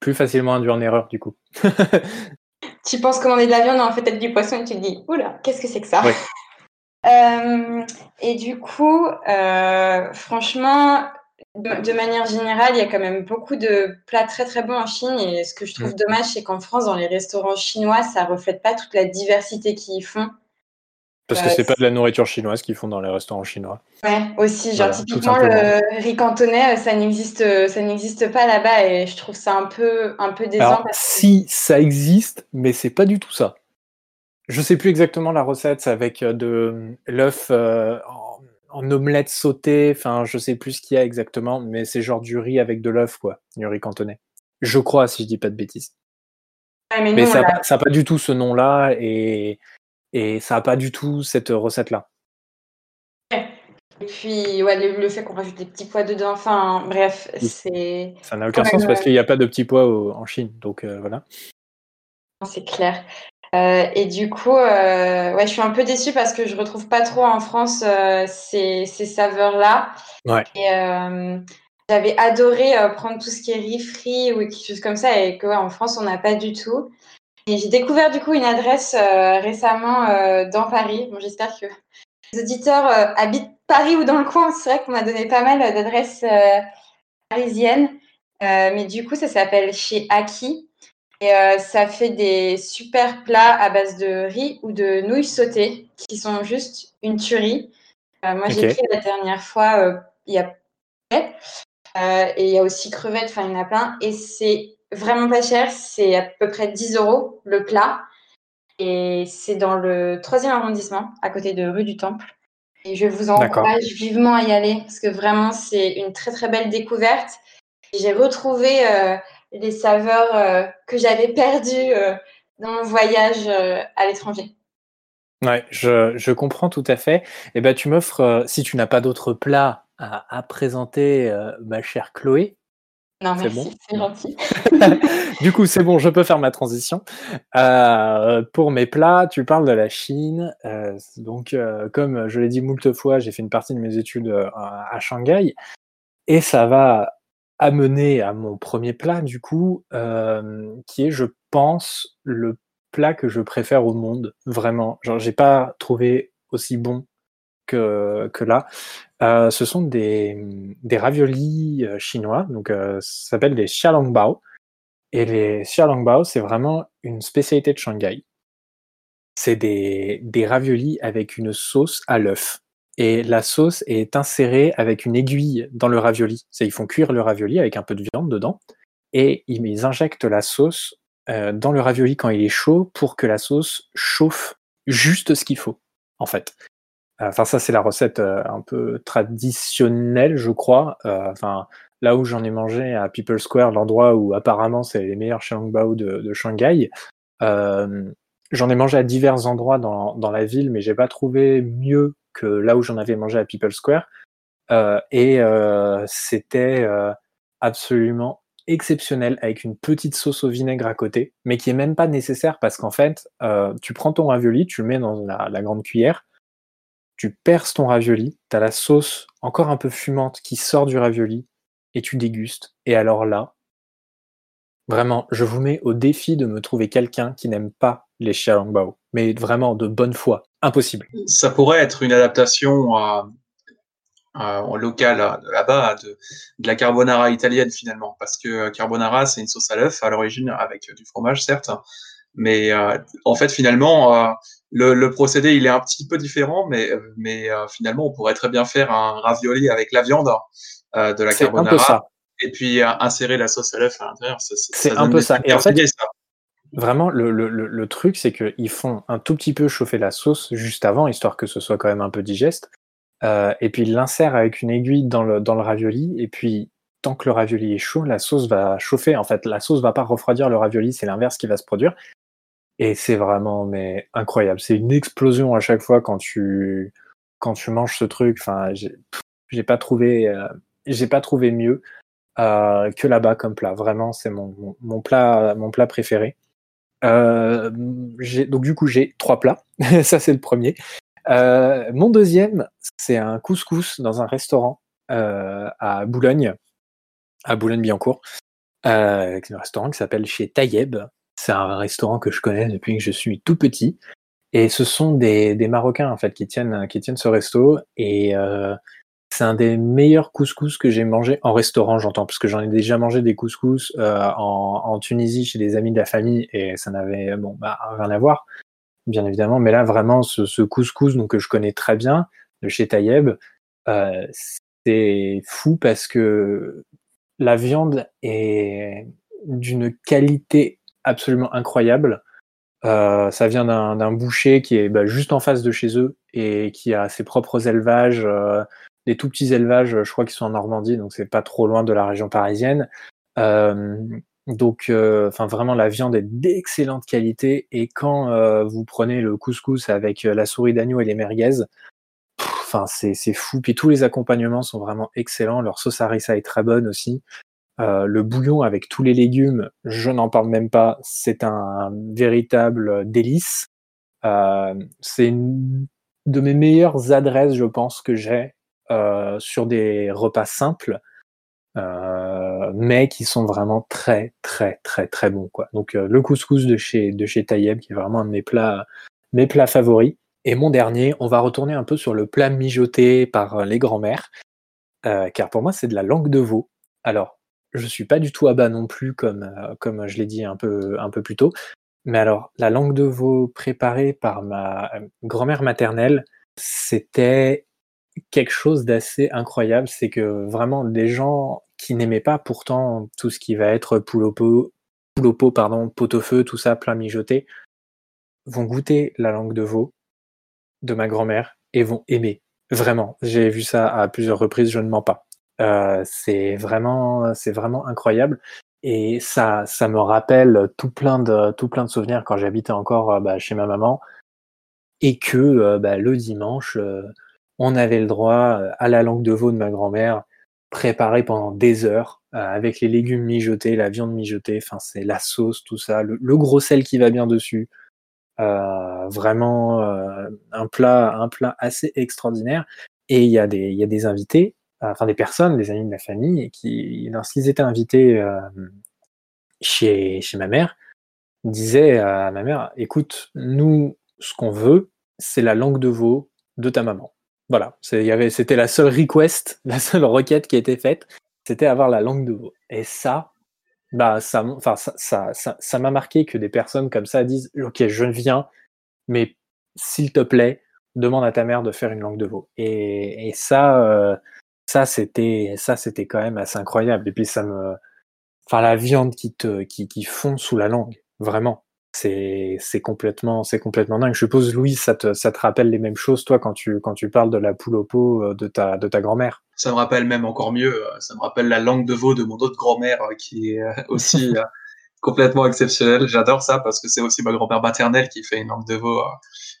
plus facilement induit en erreur, du coup. *laughs* tu penses commander de la viande, en fait, être du poisson, et tu te dis, oula, qu'est-ce que c'est que ça? Euh, Et du coup, euh, franchement, de, manière générale, il y a quand même beaucoup de plats très très bons en Chine. Et ce que je trouve mm. dommage, c'est qu'en France, dans les restaurants chinois, ça reflète pas toute la diversité qu'ils font. Parce que c'est pas de la nourriture chinoise qu'ils font dans les restaurants chinois. Ouais, aussi. Genre, typiquement, le riz cantonais, ça n'existe, ça n'existe pas là-bas et je trouve ça un peu, un peu décevant. Si, ça existe, mais c'est pas du tout ça. Je sais plus exactement la recette, c'est avec euh, de l'œuf euh, en, omelette sautée. Enfin, je sais plus ce qu'il y a exactement, mais c'est genre du riz avec de l'œuf, quoi. Du riz cantonais. Je crois, si je dis pas de bêtises. mais, ça n'a pas du tout ce nom-là et et ça n'a pas du tout cette recette-là. Et puis, ouais, le, fait qu'on rajoute des petits pois dedans, enfin, bref, c'est. Ça n'a aucun sens parce qu'il n'y a pas de petits pois en Chine, donc euh, voilà. C'est clair. Euh, et du coup, euh, ouais, je suis un peu déçue parce que je retrouve pas trop en France ces, ces saveurs-là. Ouais. Et j'avais adoré prendre tout ce qui est riz frit ou quelque chose comme ça, et que en France, on n'a pas du tout. Et j'ai découvert du coup une adresse euh, récemment euh, dans Paris. Bon, j'espère que les auditeurs euh, habitent Paris ou dans le coin. C'est vrai qu'on m'a donné pas mal d'adresses parisiennes. mais du coup, ça s'appelle chez Aki. Et ça fait des super plats à base de riz ou de nouilles sautées qui sont juste une tuerie. moi, j'ai pris la dernière fois, il y a et il y a aussi crevettes, enfin, il y en a plein. Et c'est vraiment pas cher, c'est à peu près 10 euros le plat. Et c'est dans le troisième arrondissement, à côté de rue du Temple. Et je vous encourage vivement à y aller, parce que vraiment, c'est une très très belle découverte. J'ai retrouvé euh, les saveurs euh, que j'avais perdues euh, dans mon voyage à l'étranger. Ouais, je, je, comprends tout à fait. Et eh ben, tu m'offres, si tu n'as pas d'autres plats à, à présenter, ma chère Chloé, non, merci, c'est gentil. *laughs* du coup, c'est bon, je peux faire ma transition. Euh, pour mes plats, tu parles de la Chine. Euh, donc, euh, comme je l'ai dit moult fois, j'ai fait une partie de mes études à Shanghai. Et ça va amener à mon premier plat, du coup, qui est, je pense, le plat que je préfère au monde, vraiment. Genre, j'ai pas trouvé aussi bon que, que là. Euh, ce sont des, des raviolis euh, chinois, donc euh, ça s'appelle des xiaolongbao. Et les xiaolongbao, c'est vraiment une spécialité de Shanghai. C'est des, des raviolis avec une sauce à l'œuf. Et la sauce est insérée avec une aiguille dans le ravioli. C'est, ils font cuire le ravioli avec un peu de viande dedans. Et ils injectent la sauce dans le ravioli quand il est chaud pour que la sauce chauffe juste ce qu'il faut, en fait. Enfin, ça, c'est la recette euh, un peu traditionnelle, je crois. Euh, enfin, là où j'en ai mangé à People Square, l'endroit où apparemment c'est les meilleurs xiaolongbao de, de Shanghai. Euh, j'en ai mangé à divers endroits dans, dans la ville, mais j'ai pas trouvé mieux que là où j'en avais mangé à People Square. et c'était absolument exceptionnel avec une petite sauce au vinaigre à côté, mais qui est même pas nécessaire parce qu'en fait, tu prends ton ravioli, tu le mets dans la grande cuillère, tu perces ton ravioli, tu as la sauce encore un peu fumante qui sort du ravioli et tu dégustes. Et alors là, vraiment, je vous mets au défi de me trouver quelqu'un qui n'aime pas les xiaolongbao, mais vraiment de bonne foi. Impossible. Ça pourrait être une adaptation en local là-bas de, de, la carbonara italienne finalement, parce que carbonara c'est une sauce à l'œuf à l'origine avec du fromage certes, mais euh, en fait finalement euh, le, procédé, il est un petit peu différent, mais, mais euh, finalement, on pourrait très bien faire un ravioli avec la viande euh, de la carbonara. Et puis euh, insérer la sauce à l'œuf à l'intérieur. C'est un peu ça. Et en fait, vraiment, le, le, le truc, c'est qu'ils font un tout petit peu chauffer la sauce juste avant, histoire que ce soit quand même un peu digeste. Euh, et puis ils l'insèrent avec une aiguille dans le, dans le ravioli. Et puis, tant que le ravioli est chaud, la sauce va chauffer. En fait, la sauce va pas refroidir le ravioli, c'est l'inverse qui va se produire. Et c'est vraiment mais incroyable. C'est une explosion à chaque fois quand tu quand tu manges ce truc. Enfin, j'ai pas trouvé euh, j'ai pas trouvé mieux euh, que là-bas comme plat. Vraiment, c'est mon, mon, plat mon plat préféré. Euh, donc du coup, j'ai trois plats. *laughs* Ça, c'est le premier. Euh, mon deuxième, c'est un couscous dans un restaurant euh, à Boulogne, à Boulogne-Billancourt, euh, un restaurant qui s'appelle chez Tayeb. C'est un restaurant que je connais depuis que je suis tout petit. Et ce sont des, des Marocains en fait qui tiennent qui tiennent ce resto et c'est un des meilleurs couscous que j'ai mangé en restaurant, j'entends, parce que j'en ai déjà mangé des couscous euh, en, Tunisie chez des amis de la famille et ça n'avait bon bah, rien à voir, bien évidemment. Mais là, vraiment, ce, ce couscous donc, que je connais très bien de chez Tayeb, euh, c'est fou parce que la viande est d'une qualité absolument incroyable. Euh, ça vient d'un boucher qui est bah, juste en face de chez eux et qui a ses propres élevages. Euh, des tout petits élevages, je crois qu'ils sont en Normandie, donc c'est pas trop loin de la région parisienne. Euh, donc, euh, enfin vraiment, la viande est d'excellente qualité. Et quand euh, vous prenez le couscous avec la souris d'agneau et les merguez, enfin c'est fou. Puis tous les accompagnements sont vraiment excellents. Leur sauce harissa est très bonne aussi. le bouillon avec tous les légumes, je n'en parle même pas. C'est un véritable délice. c'est une de mes meilleures adresses, je pense, que j'ai euh, sur des repas simples, euh, mais qui sont vraiment très très très très bons quoi. Donc euh, le couscous de chez de chez Tayeb qui est vraiment un de mes plats mes plats favoris. Et mon dernier, on va retourner un peu sur le plat mijoté par les grands-mères, car pour moi c'est de la langue de veau. Alors je suis pas du tout à bas non plus comme comme je l'ai dit un peu un peu plus tôt, mais alors la langue de veau préparée par ma grand-mère maternelle, c'était quelque chose d'assez incroyable, c'est que vraiment des gens qui n'aimaient pas pourtant tout ce qui va être au pot, pardon, pot au feu, tout ça, plein mijoté, vont goûter la langue de veau de ma grand-mère et vont aimer. Vraiment, j'ai vu ça à plusieurs reprises, je ne mens pas. Euh, c'est vraiment, c'est vraiment incroyable. Et ça, ça me rappelle tout plein de, tout plein de souvenirs quand j'habitais encore euh, bah, chez ma maman et que euh, bah, le dimanche, on avait le droit euh, à la langue de veau de ma grand-mère, préparée pendant des heures, euh, avec les légumes mijotés, la viande mijotée, enfin c'est la sauce, tout ça, le, gros sel qui va bien dessus. Euh, vraiment un plat, un plat assez extraordinaire. Et il y a des, invités, enfin des personnes, des amis de la famille, qui, lorsqu'ils étaient invités chez ma mère, disaient à ma mère, écoute, nous, ce qu'on veut, c'est la langue de veau de ta maman. Voilà, c'était la seule request, *laughs* la seule requête qui a été faite, c'était avoir la langue de veau. Et ça, bah, ça, m'a marqué que des personnes comme ça disent, ok, je viens, mais s'il te plaît, demande à ta mère de faire une langue de veau. Et, ça, euh, ça c'était, ça c'était quand même assez incroyable. Et puis ça me, enfin, la viande qui te, qui, qui fond sous la langue, vraiment c'est complètement c'est complètement dingue. Je suppose Louis, ça te, ça te rappelle les mêmes choses toi quand tu quand tu parles de la poule au pot euh, de ta de ta grand-mère? Ça me rappelle même encore mieux. Euh, ça me rappelle la langue de veau de mon autre grand-mère euh, qui est aussi *laughs* complètement exceptionnelle. J'adore ça parce que c'est aussi ma grand-mère maternelle qui fait une langue de veau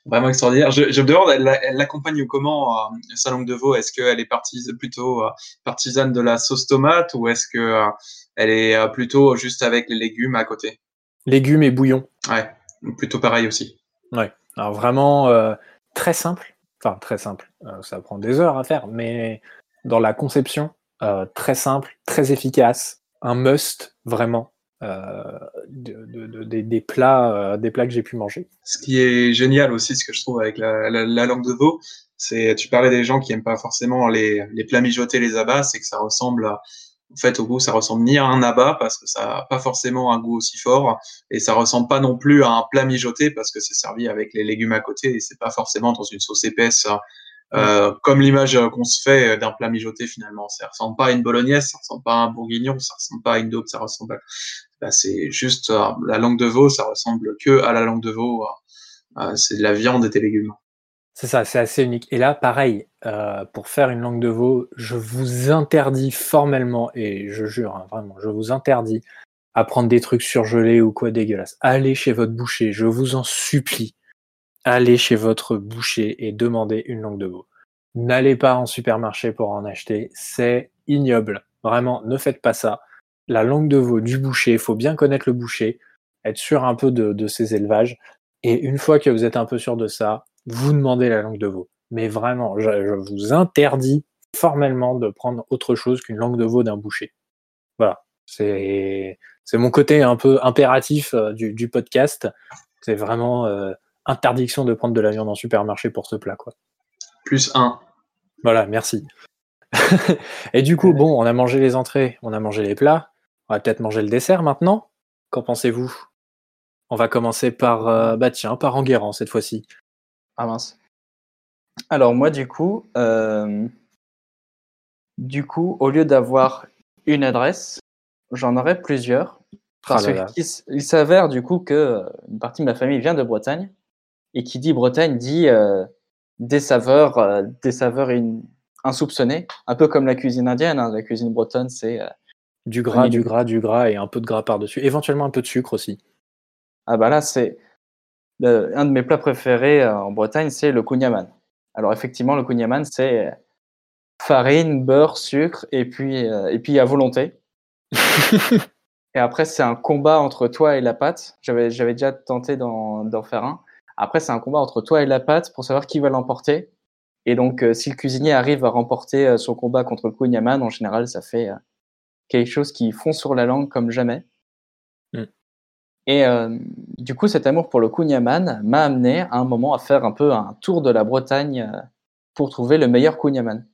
vraiment extraordinaire. Je, je me demande, elle, l'accompagne comment sa langue de veau? Est-ce qu'elle est plutôt partisane de la sauce tomate ou est-ce que elle est plutôt juste avec les légumes à côté? Légumes et bouillon. Ouais, plutôt pareil aussi. Ouais, alors vraiment euh, très simple. Enfin, très simple. Euh, ça prend des heures à faire, mais dans la conception, euh, très simple, très efficace. Un must, vraiment. De, des plats des plats que j'ai pu manger. Ce qui est génial aussi, ce que je trouve avec la, langue de veau, c'est tu parlais des gens qui aiment pas forcément les, les plats mijotés, les abats, c'est que ça ressemble à, en fait, au goût, ça ressemble ni à un abat parce que ça n'a pas forcément un goût aussi fort, et ça ressemble pas non plus à un plat mijoté parce que c'est servi avec les légumes à côté et c'est pas forcément dans une sauce épaisse. Euh, comme l'image qu'on se fait d'un plat mijoté finalement, ça ressemble pas à une bolognaise, ça ressemble pas à un bourguignon, ça ressemble pas à une daube, ça ressemble. Bah, c'est juste euh, la langue de veau, ça ressemble que à la langue de veau. Euh, c'est de la viande et des légumes. C'est ça, c'est assez unique. Et là, pareil, euh, pour faire une langue de veau, je vous interdis formellement, et je jure, hein, vraiment, je vous interdis à prendre des trucs surgelés ou quoi dégueulasse. Allez chez votre boucher, je vous en supplie. Allez chez votre boucher et demandez une langue de veau. N'allez pas en supermarché pour en acheter, c'est ignoble. Vraiment, ne faites pas ça. La langue de veau du boucher, il faut bien connaître le boucher, être sûr un peu de, de ses élevages. Et une fois que vous êtes un peu sûr de ça, vous demandez la langue de veau. Mais vraiment, je, je vous interdis formellement de prendre autre chose qu'une langue de veau d'un boucher. Voilà. C'est c'est mon côté un peu impératif euh, du, du podcast. C'est vraiment euh, interdiction de prendre de la viande en supermarché pour ce plat, quoi. Plus un. Voilà, merci. *laughs* Et du coup, bon, on a mangé les entrées, on a mangé les plats. On va peut-être manger le dessert maintenant. Qu'en pensez-vous? On va commencer par, euh, bah tiens, par Enguerrand cette fois-ci. Ah mince. Alors moi du coup, euh, du coup, au lieu d'avoir une adresse, j'en aurais plusieurs. Parce Ah qu'il s'avère du coup que euh, une partie de ma famille vient de Bretagne et qui dit Bretagne dit euh, des saveurs, euh, des saveurs in- insoupçonnées, un peu comme la cuisine indienne. hein. La cuisine bretonne, c'est Du gras, du du- gras, du gras et un peu de gras par-dessus. Éventuellement un peu de sucre aussi. ah bah là c'est le- un de mes plats préférés euh, en Bretagne, c'est le kouign-amann. Alors effectivement, le kouign-amann, c'est farine, beurre, sucre et puis euh, et puis à volonté. *laughs* Et après, c'est un combat entre toi et la pâte. J'avais, j'avais déjà tenté d'en, faire un. Après, c'est un combat entre toi et la pâte pour savoir qui va l'emporter. Et donc, euh, si le cuisinier arrive à remporter euh, son combat contre le kouign en général, ça fait quelque chose qui fond sur la langue comme jamais. Et euh, du coup, cet amour pour le kouign m'a amené à un moment à faire un peu un tour de la Bretagne euh, pour trouver le meilleur kouign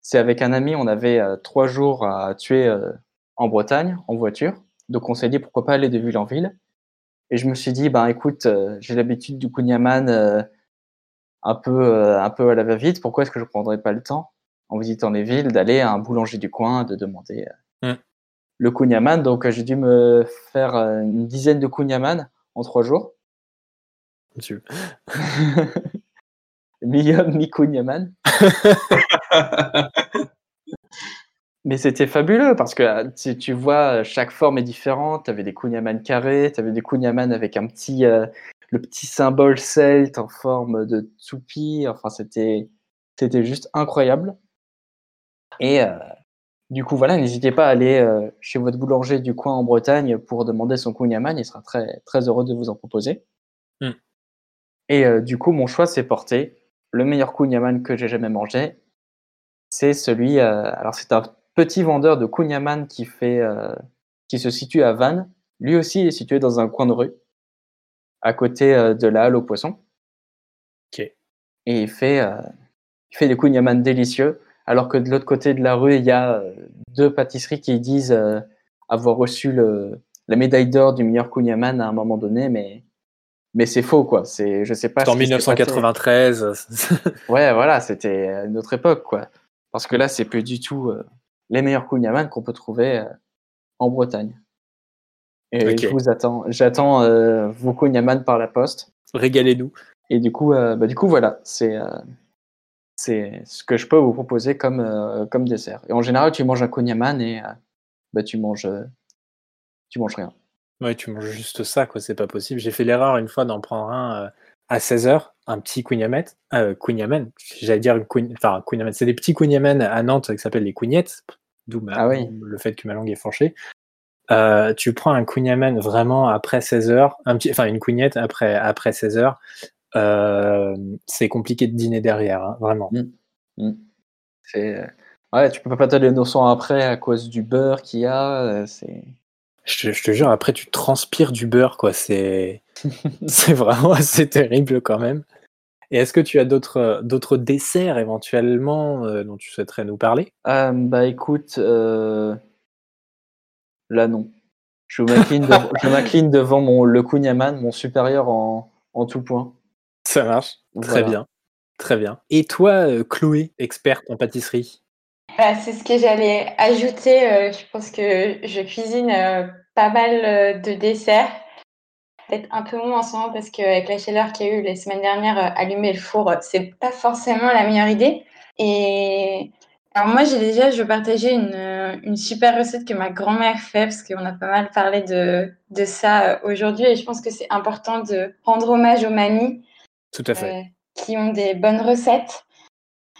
C'est avec un ami, on avait euh, trois jours à tuer en Bretagne, en voiture. Donc on s'est dit pourquoi pas aller de ville en ville. Et je me suis dit, ben écoute, j'ai l'habitude du euh, un peu un peu à la va-vite. Pourquoi est-ce que je prendrais pas le temps, en visitant les villes, d'aller à un boulanger du coin, de demander euh, Mm. Le kouign-amann Donc euh, j'ai dû me faire euh, une dizaine de kouign-amann en trois jours. Tu- *laughs* Mi-homme, mi-kouign-amann. *laughs* Mais c'était fabuleux parce que euh, tu, tu vois, chaque forme est différente. Tu avais des kouign carrés, tu avais des kouign avec un petit, euh, le petit symbole celte en forme de toupie. Enfin, c'était, c'était juste incroyable. Et euh, du coup, voilà, n'hésitez pas à aller euh, chez votre boulanger du coin en Bretagne pour demander son kouign Il sera très, très heureux de vous en proposer. Mm. Et euh, du coup, mon choix s'est porté. Le meilleur kouign que j'ai jamais mangé, c'est celui. euh, alors, c'est un petit vendeur de kouign qui fait, qui se situe à Vannes. Lui aussi est situé dans un coin de rue, à côté de la halle aux poissons. Ok. Et il fait, il fait des kouign délicieux. Alors que de l'autre côté de la rue, il y a euh, deux pâtisseries qui disent euh, avoir reçu le, la médaille d'or du meilleur kouign à un moment donné, mais, mais c'est faux, quoi. C'est, je sais pas. En ce qui s'est passé. 1993. *laughs* Ouais, voilà, c'était une autre époque, quoi. Parce que là, c'est plus du tout euh, les meilleurs kouign qu'on peut trouver euh, en Bretagne. Et Ok. je vous attends. J'attends vos kouign par la poste. Régalez-nous. Et du coup, bah, du coup, voilà, c'est c'est ce que je peux vous proposer comme euh, comme dessert. Et en général, tu manges un kouign et euh, bah, tu manges euh, tu manges rien. Ouais, tu manges juste ça, quoi. C'est pas possible. J'ai fait l'erreur une fois d'en prendre un à 16h, un petit euh, Queen J'allais dire enfin Queen C'est des petits Queen à Nantes qui s'appellent les Quignettes, d'où ma- Ah oui. le fait que ma langue est fourchée. Tu prends un Queen vraiment après 16h, un petit, enfin une Queenette après après 16h. Euh, c'est compliqué de dîner derrière, hein, vraiment. C'est euh, ouais, tu peux pas te notions après à cause du beurre qu'il y a. euh, C'est Je, te- je te jure, après tu transpires du beurre, quoi. C'est *laughs* c'est vraiment assez terrible quand même. Et est-ce que tu as d'autres d'autres desserts éventuellement euh, dont tu souhaiterais nous parler? Euh, bah écoute, là non. Je m'incline dev- je *laughs* m'incline devant mon, le Kunyaman, mon supérieur en, en tout point. Ça marche. Très Voilà. bien. Très bien. Et toi, euh, Chloé, experte en pâtisserie? Bah, c'est ce que j'allais ajouter. euh, je pense que je cuisine euh, pas mal euh, de desserts. Peut-être un peu moins en ce moment parce qu'avec la chaleur qu'il y a eu les semaines dernières, euh, allumer le four, c'est pas forcément la meilleure idée. Et alors moi, j'ai déjà, je partageais une, une super recette que ma grand-mère fait, parce qu'on a pas mal parlé de, de ça aujourd'hui, et je pense que c'est important de rendre hommage aux mamies. Tout à fait. qui ont des bonnes recettes.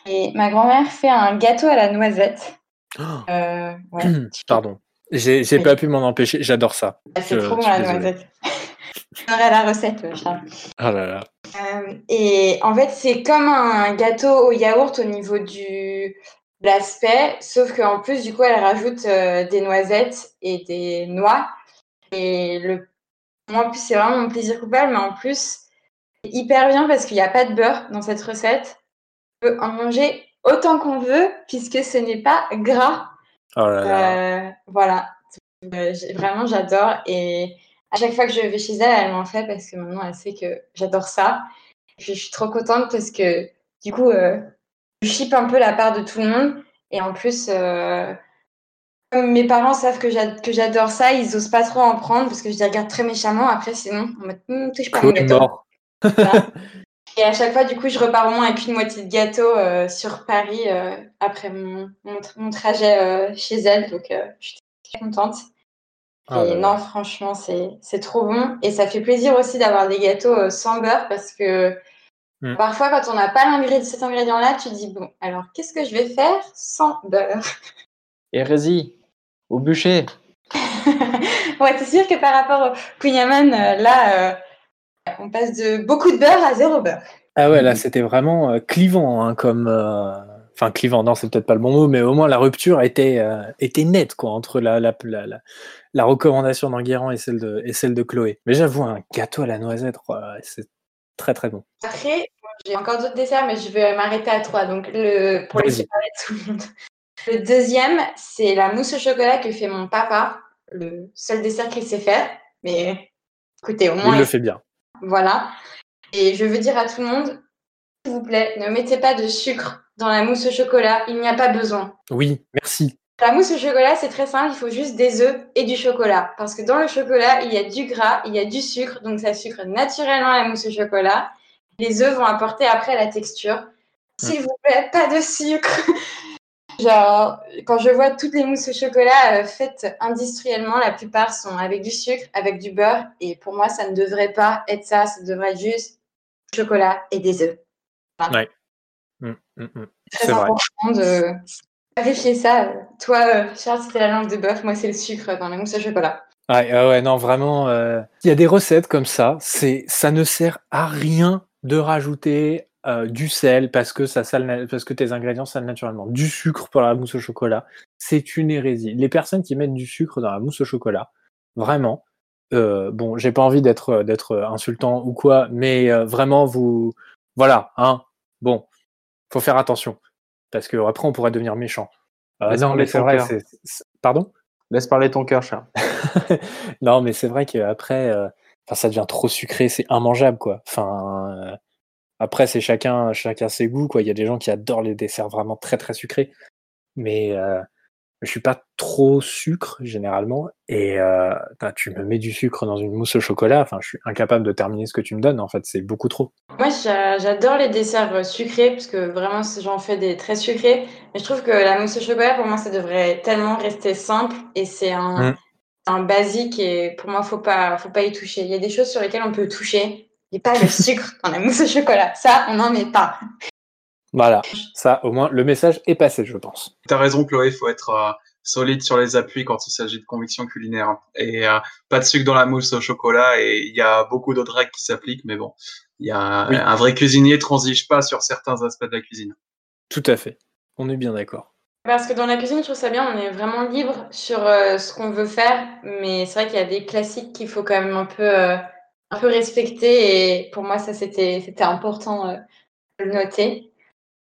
Et ma grand-mère fait un gâteau à la noisette. Oh. *clears throat* Pardon. J'ai pas pu m'en empêcher, j'adore ça. Ah, c'est trop bon la noisette. *laughs* J'aurais la recette, Charles. Oh là là. Euh, et en fait, c'est comme un gâteau au yaourt au niveau du l'aspect, sauf qu'en plus, du coup, elle rajoute euh, des noisettes et des noix. Et le, moi, en plus, c'est vraiment mon plaisir coupable, mais en plus, hyper bien parce qu'il n'y a pas de beurre dans cette recette. On peut en manger autant qu'on veut, puisque ce n'est pas gras. Oh là là. Euh, voilà. vraiment, j'adore. Et à chaque fois que je vais chez elle, elle m'en fait parce que maintenant elle sait que j'adore ça. Je suis trop contente parce que du coup, euh, je chip un peu la part de tout le monde. Et en plus, euh, comme mes parents savent que j'adore ça, ils osent pas trop en prendre parce que je les regarde très méchamment. Après, sinon, on me hm, touche pas mon gâteau. Et à chaque fois, du coup, je repars au moins avec une moitié de gâteau euh, sur Paris après mon, mon, trajet chez elle. Donc, je suis très contente. Ah et non, franchement, c'est trop bon. Et ça fait plaisir aussi d'avoir des gâteaux euh, sans beurre parce que mm. parfois, quand on n'a pas cet ingrédient-là, tu dis bon, alors qu'est-ce que je vais faire sans beurre? Hérésie, au bûcher. *laughs* ouais, c'est sûr que par rapport au Kunyaman, euh, là, euh, on passe de beaucoup de beurre à zéro beurre. Ah ouais, là, c'était vraiment clivant hein, comme enfin clivant, non, c'est peut-être pas le bon mot, mais au moins la rupture était, euh, était nette quoi, entre la, la, la, la recommandation d'Enguerrand et, celle de, et celle de Chloé. Mais j'avoue, un gâteau à la noisette, c'est très très bon. Après, j'ai encore d'autres desserts, mais je vais m'arrêter à trois, donc le, pour les séparer tout le monde. Le deuxième, c'est la mousse au chocolat que fait mon papa, le seul dessert qu'il sait faire, mais écoutez, au moins. Il le fait bien. Voilà. Et je veux dire à tout le monde, s'il vous plaît, ne mettez pas de sucre dans la mousse au chocolat, il n'y a pas besoin. Oui, merci. La mousse au chocolat, c'est très simple, il faut juste des œufs et du chocolat. Parce que dans le chocolat, il y a du gras, il y a du sucre, donc ça sucre naturellement la mousse au chocolat. Les œufs vont apporter après la texture. S'il vous plaît, pas de sucre. *laughs* Genre, quand je vois toutes les mousses au chocolat euh, faites industriellement, la plupart sont avec du sucre, avec du beurre. Et pour moi, ça ne devrait pas être ça. Ça devrait être juste du chocolat et des œufs. Ouais. Mmh, mmh, mmh. Très important de vérifier ça. Toi, euh, Charles, c'était la langue de bœuf. Moi, c'est le sucre dans la mousse au chocolat. Ouais, ouais, non, vraiment. Euh, il y a des recettes comme ça. C'est, ça ne sert à rien de rajouter euh, du sel parce que ça sale, parce que tes ingrédients salent naturellement. Du sucre pour la mousse au chocolat, c'est une hérésie. Les personnes qui mettent du sucre dans la mousse au chocolat, vraiment. bon, j'ai pas envie d'être d'être insultant ou quoi, mais vraiment vous, voilà, hein. Bon, faut faire attention. Parce que après, on pourrait devenir méchant. Euh, non, mais c'est vrai. Pardon? Laisse parler ton cœur, Charles. *laughs* non, mais c'est vrai qu'après, euh, ça devient trop sucré, c'est immangeable, quoi. Enfin, euh, après, c'est chacun, chacun ses goûts, quoi. Il y a des gens qui adorent les desserts vraiment très, très sucrés. Mais je suis pas trop sucre généralement et euh, tu me mets du sucre dans une mousse au chocolat, enfin je suis incapable de terminer ce que tu me donnes en fait, c'est beaucoup trop. Moi j'adore les desserts euh, sucrés parce que vraiment j'en fais des très sucrés, mais je trouve que la mousse au chocolat pour moi ça devrait tellement rester simple et c'est un, mmh. un basique et pour moi faut pas faut pas y toucher. Il y a des choses sur lesquelles on peut toucher, mais pas le sucre dans la mousse au chocolat, ça on n'en met pas. Voilà, ça au moins le message est passé, je pense. T'as raison, Chloé, il faut être euh, solide sur les appuis quand il s'agit de conviction culinaire. Et euh, pas de sucre dans la mousse au chocolat, et il y a beaucoup d'autres règles qui s'appliquent, mais bon, il y a un vrai cuisinier transige pas sur certains aspects de la cuisine. Tout à fait, on est bien d'accord. Parce que dans la cuisine, je trouve ça bien, on est vraiment libre sur euh, ce qu'on veut faire, mais c'est vrai qu'il y a des classiques qu'il faut quand même un peu, un peu respecter, et pour moi, ça c'était important de le noter.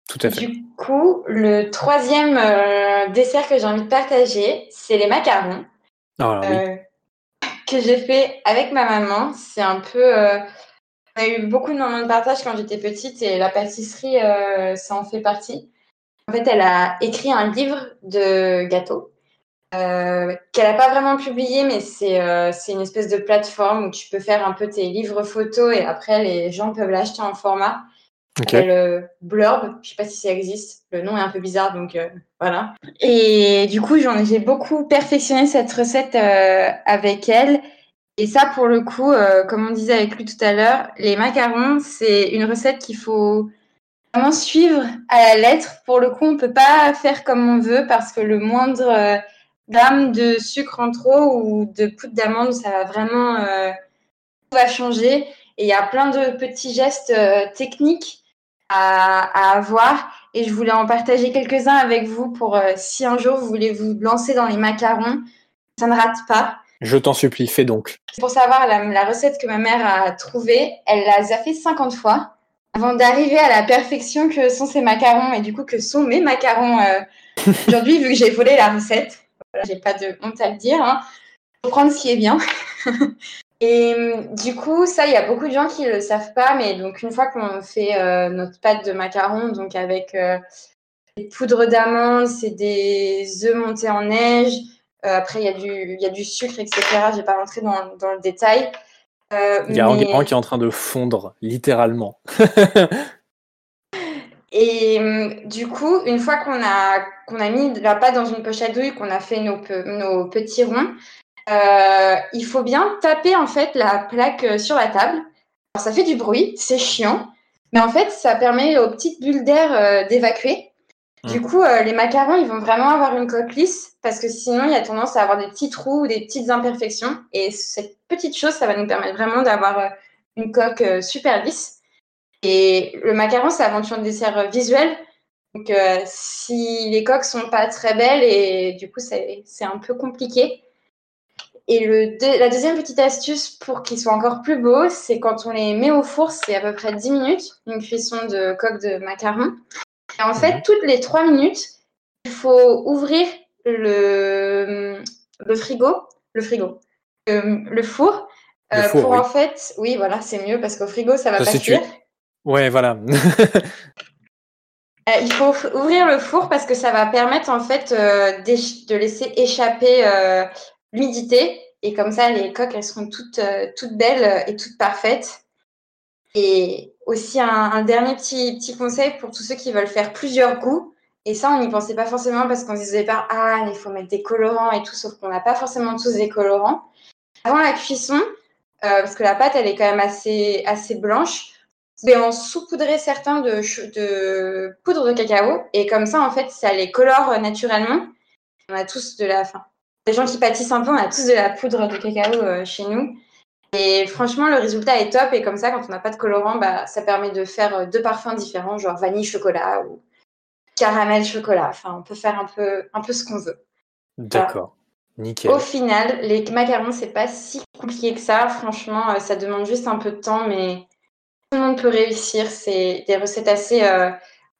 Tout à fait. Du coup, le troisième euh, dessert que j'ai envie de partager, c'est les macarons. Ah, euh, *laughs* que j'ai fait avec ma maman. C'est un peu. Euh, on a eu beaucoup de moments de partage quand j'étais petite et la pâtisserie, ça en fait partie. En fait, elle a écrit un livre de gâteaux qu'elle n'a pas vraiment publié, mais c'est une espèce de plateforme où tu peux faire un peu tes livres photos et après les gens peuvent l'acheter en format. s'appelle Blurb. Je sais pas si ça existe. Le nom est un peu bizarre, donc voilà. Et du coup, j'ai beaucoup perfectionné cette recette avec elle. Et ça, pour le coup, comme on disait avec lui tout à l'heure, les macarons, c'est une recette qu'il faut vraiment suivre à la lettre. Pour le coup, on peut pas faire comme on veut parce que le moindre gramme de sucre en trop ou de poudre d'amande, ça va vraiment tout va changer. Et il y a plein de petits gestes techniques à, avoir. Et je voulais en partager quelques-uns avec vous pour euh, si un jour vous voulez vous lancer dans les macarons, ça ne rate pas. Je t'en supplie, fais donc. Pour savoir la, recette que ma mère a trouvée, elle l'a fait 50 fois avant d'arriver à la perfection que sont ces macarons et du coup que sont mes macarons euh, *laughs* aujourd'hui, vu que j'ai volé la recette. Voilà, j'ai pas de honte à le dire. Hein. Faut prendre ce qui est bien. *laughs* Et hum, du coup, ça, il y a beaucoup de gens qui ne le savent pas, mais donc une fois qu'on fait euh, notre pâte de macarons, donc avec euh, des poudres d'amande, c'est des œufs montés en neige, euh, après il y, a du, y a du sucre, etc. Je vais pas rentrer dans, dans le détail. il y a un qui est en train de fondre, littéralement. *laughs* Et hum, du coup, une fois qu'on a, qu'on a mis la pâte dans une poche à douille, qu'on a fait nos, nos petits ronds, euh, il faut bien taper en fait la plaque euh, sur la table. Alors, ça fait du bruit, c'est chiant, mais en fait, ça permet aux petites bulles d'air euh, d'évacuer. Du mmh. coup, les macarons, ils vont vraiment avoir une coque lisse parce que sinon, il y a tendance à avoir des petits trous ou des petites imperfections. Et cette petite chose, ça va nous permettre vraiment d'avoir une coque super lisse. Et le macaron, c'est avant tout un dessert visuel. Donc, si les coques sont pas très belles, et du coup, c'est un peu compliqué. Et le la deuxième petite astuce pour qu'ils soient encore plus beaux, c'est quand on les met au four, c'est à peu près 10 minutes, une cuisson de coque de macaron. Et en fait, mhm. toutes les 3 minutes, il faut ouvrir le, le frigo, le frigo, euh, le four, euh, pour en fait, oui, voilà, c'est mieux parce qu'au frigo, ça va pas cuire. Ouais, voilà. *laughs* Euh, il faut ouvrir le four parce que ça va permettre en fait de laisser échapper l'humidité. Et comme ça, les coques, elles seront toutes, euh, toutes belles et toutes parfaites. Et aussi, un, dernier petit, petit conseil pour tous ceux qui veulent faire plusieurs goûts. Et ça, on n'y pensait pas forcément parce qu'on se disait pas, ah, il faut mettre des colorants et tout, sauf qu'on n'a pas forcément tous des colorants. Avant la cuisson, euh, parce que la pâte, elle est quand même assez, assez blanche, mais on saupoudrait certains de, de poudre de cacao. Et comme ça, en fait, ça les colore naturellement. On a tous de la fin les gens qui pâtissent un peu, on a tous de la poudre de cacao euh, chez nous. Et franchement, le résultat est top. Et comme ça, quand on n'a pas de colorant, bah, ça permet de faire euh, deux parfums différents, genre vanille chocolat ou caramel chocolat. Enfin, on peut faire un peu, un peu ce qu'on veut. D'accord. Nickel. Au final, les macarons, c'est pas si compliqué que ça. Franchement, euh, ça demande juste un peu de temps, mais le monde peut réussir. C'est des recettes assez,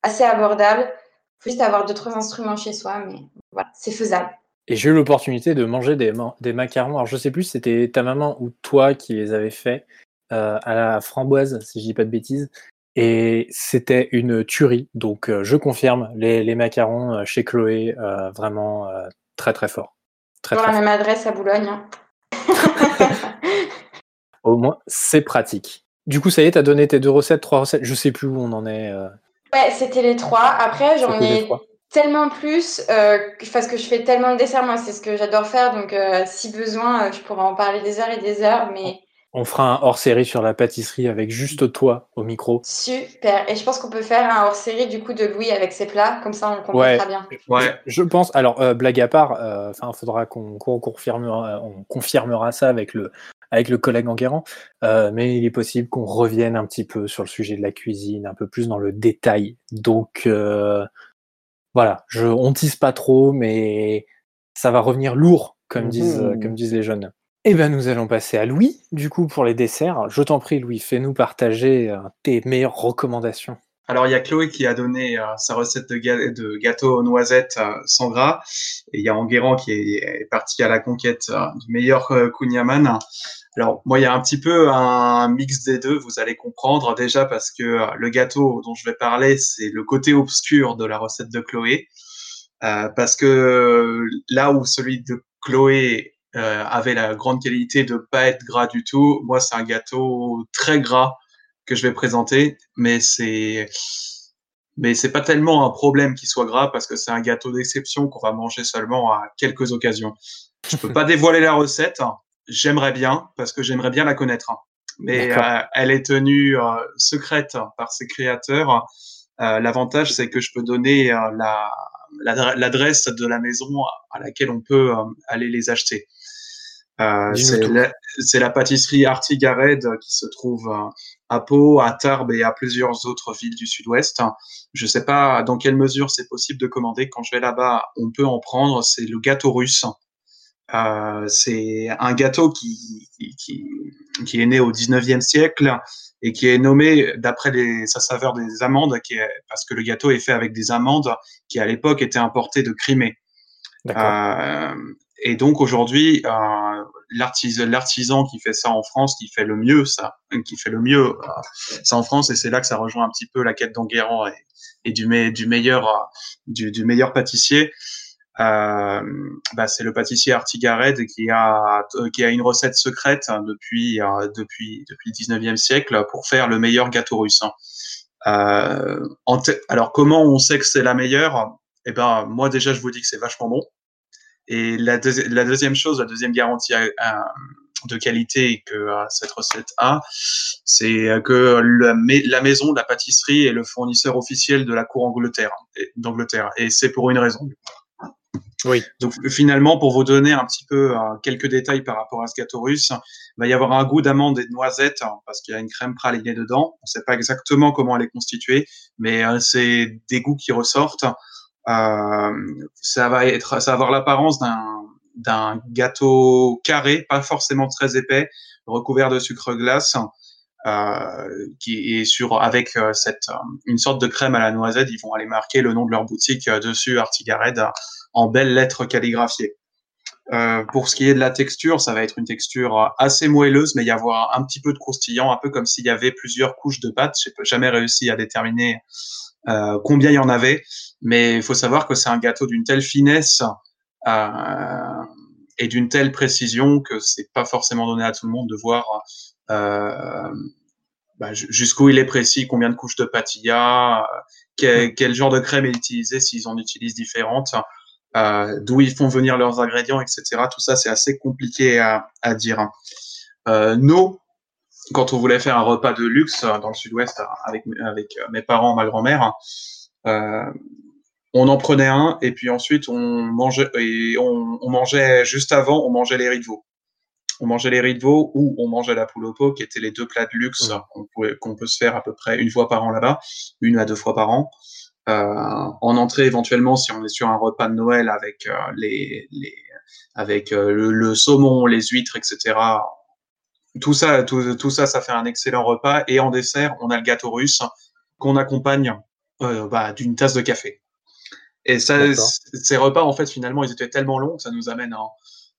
assez abordables. Il faut juste avoir deux, trois instruments chez soi, mais voilà, c'est faisable. Et j'ai eu l'opportunité de manger des, des macarons. Alors, je sais plus si c'était ta maman ou toi qui les avait fait euh, à la framboise, si je dis pas de bêtises. Et c'était une tuerie. Donc, euh, je confirme, les, les macarons euh, chez Chloé, vraiment très très fort. Très, la même adresse à Boulogne. Hein. *laughs* Au moins, c'est pratique. Du coup, ça y est, tu as donné tes deux recettes, trois recettes. Je sais plus où on en est. Ouais, c'était les trois. Après, j'en ai tellement plus euh, parce que je fais tellement de desserts moi c'est ce que j'adore faire donc euh, si besoin euh, je pourrais en parler des heures et des heures mais on fera un hors-série sur la pâtisserie avec juste toi au micro. Super. Et je pense qu'on peut faire un hors-série du coup de Louis avec ses plats, comme ça on comprendra bien. Ouais. Je pense. Alors blague à part, enfin faudra qu'on confirmera, on confirmera ça avec le avec le collègue Enguerrand, mais il est possible qu'on revienne un petit peu sur le sujet de la cuisine, un peu plus dans le détail. Donc voilà, je, on tisse pas trop, mais ça va revenir lourd, comme, disent, euh, comme mmh. disent les jeunes. Eh bien, nous allons passer à Louis, du coup, pour les desserts. Je t'en prie, Louis, fais-nous partager euh, tes meilleures recommandations. Alors, il y a Chloé qui a donné euh, sa recette de, gâteau aux noisettes sans gras. Et il y a Enguerrand qui est, parti à la conquête du meilleur euh, alors, moi, il y a un petit peu un mix des deux, vous allez comprendre déjà parce que euh, le gâteau dont je vais parler, c'est le côté obscur de la recette de Chloé. Euh, parce que là où celui de Chloé euh, avait la grande qualité de pas être gras du tout, moi, c'est un gâteau très gras que je vais présenter, mais c'est mais c'est pas tellement un problème qui soit gras parce que c'est un gâteau d'exception qu'on va manger seulement à quelques occasions. Je peux pas *laughs* dévoiler la recette. J'aimerais bien parce que j'aimerais bien la connaître, mais euh, elle est tenue euh, secrète par ses créateurs. Euh, L'avantage, c'est que je peux donner la l'adresse de la maison à laquelle on peut aller les acheter. Euh, c'est la, la, pâtisserie Artigared qui se trouve à Pau, à Tarbes et à plusieurs autres villes du sud-ouest. Je ne sais pas dans quelle mesure c'est possible de commander. Quand je vais là-bas, on peut en prendre. C'est le gâteau russe. Euh, c'est un gâteau qui, qui, qui, est né au 19e siècle et qui est nommé d'après sa saveur des amandes, qui est, parce que le gâteau est fait avec des amandes qui à l'époque étaient importées de Crimée. Euh, et donc aujourd'hui, euh, l'artisan qui fait ça en France, qui fait le mieux ça, qui fait le mieux euh, ça en France, et c'est là que ça rejoint un petit peu la quête d'Enguerrand et, du, meilleur euh, du, meilleur pâtissier. Euh, bah, c'est le pâtissier Artigared qui a une recette secrète depuis euh, depuis le 19e siècle pour faire le meilleur gâteau russe. Hein. Alors comment on sait que c'est la meilleure? Eh ben moi déjà je vous dis que c'est vachement bon. Et la, la, deuxième chose, la deuxième garantie de qualité que cette recette a, c'est que la, la, maison, la pâtisserie est le fournisseur officiel de la cour Angleterre, d'Angleterre. Et c'est pour une raison. Oui. Donc finalement, pour vous donner un petit peu euh, quelques détails par rapport à ce gâteau russe, il va y avoir un goût d'amande et de noisette hein, parce qu'il y a une crème pralinée dedans. On ne sait pas exactement comment elle est constituée, mais euh, c'est des goûts qui ressortent. Euh, ça va être, ça va avoir l'apparence d'un d'un gâteau carré, pas forcément très épais, recouvert de sucre glace. Euh, qui est sur avec euh, cette une sorte de crème à la noisette, ils vont aller marquer le nom de leur boutique dessus, Artigared, en belles lettres calligraphiées. Euh, pour ce qui est de la texture, ça va être une texture assez moelleuse, mais y avoir un petit peu de croustillant, un peu comme s'il y avait plusieurs couches de pâte. Je n'ai jamais réussi à déterminer euh, combien il y en avait, mais il faut savoir que c'est un gâteau d'une telle finesse euh, et d'une telle précision que c'est pas forcément donné à tout le monde de voir euh, bah, jusqu'où il est précis, combien de couches de pâte il y a, quel, quel genre de crème est utilisé, s'ils en utilisent différentes euh, d'où ils font venir leurs ingrédients, etc. Tout ça, c'est assez compliqué à, à dire. Euh, nous, quand on voulait faire un repas de luxe dans le sud-ouest avec, avec mes parents, ma grand-mère, euh, on en prenait un et puis ensuite on mangeait et on, on mangeait juste avant, on mangeait les riz de veau. On mangeait les riz de veau ou on mangeait la poule au pot, qui étaient les deux plats de luxe mmh. qu'on peut se faire à peu près une fois par an là-bas, une à deux fois par an. Euh, en entrée éventuellement si on est sur un repas de Noël avec euh, les, les, avec euh, le, le, saumon, les huîtres, etc. Tout ça, tout, tout, ça, ça fait un excellent repas. Et en dessert, on a le gâteau russe qu'on accompagne euh, bah, d'une tasse de café. Et ça, ces repas, en fait, finalement, ils étaient tellement longs que ça nous amène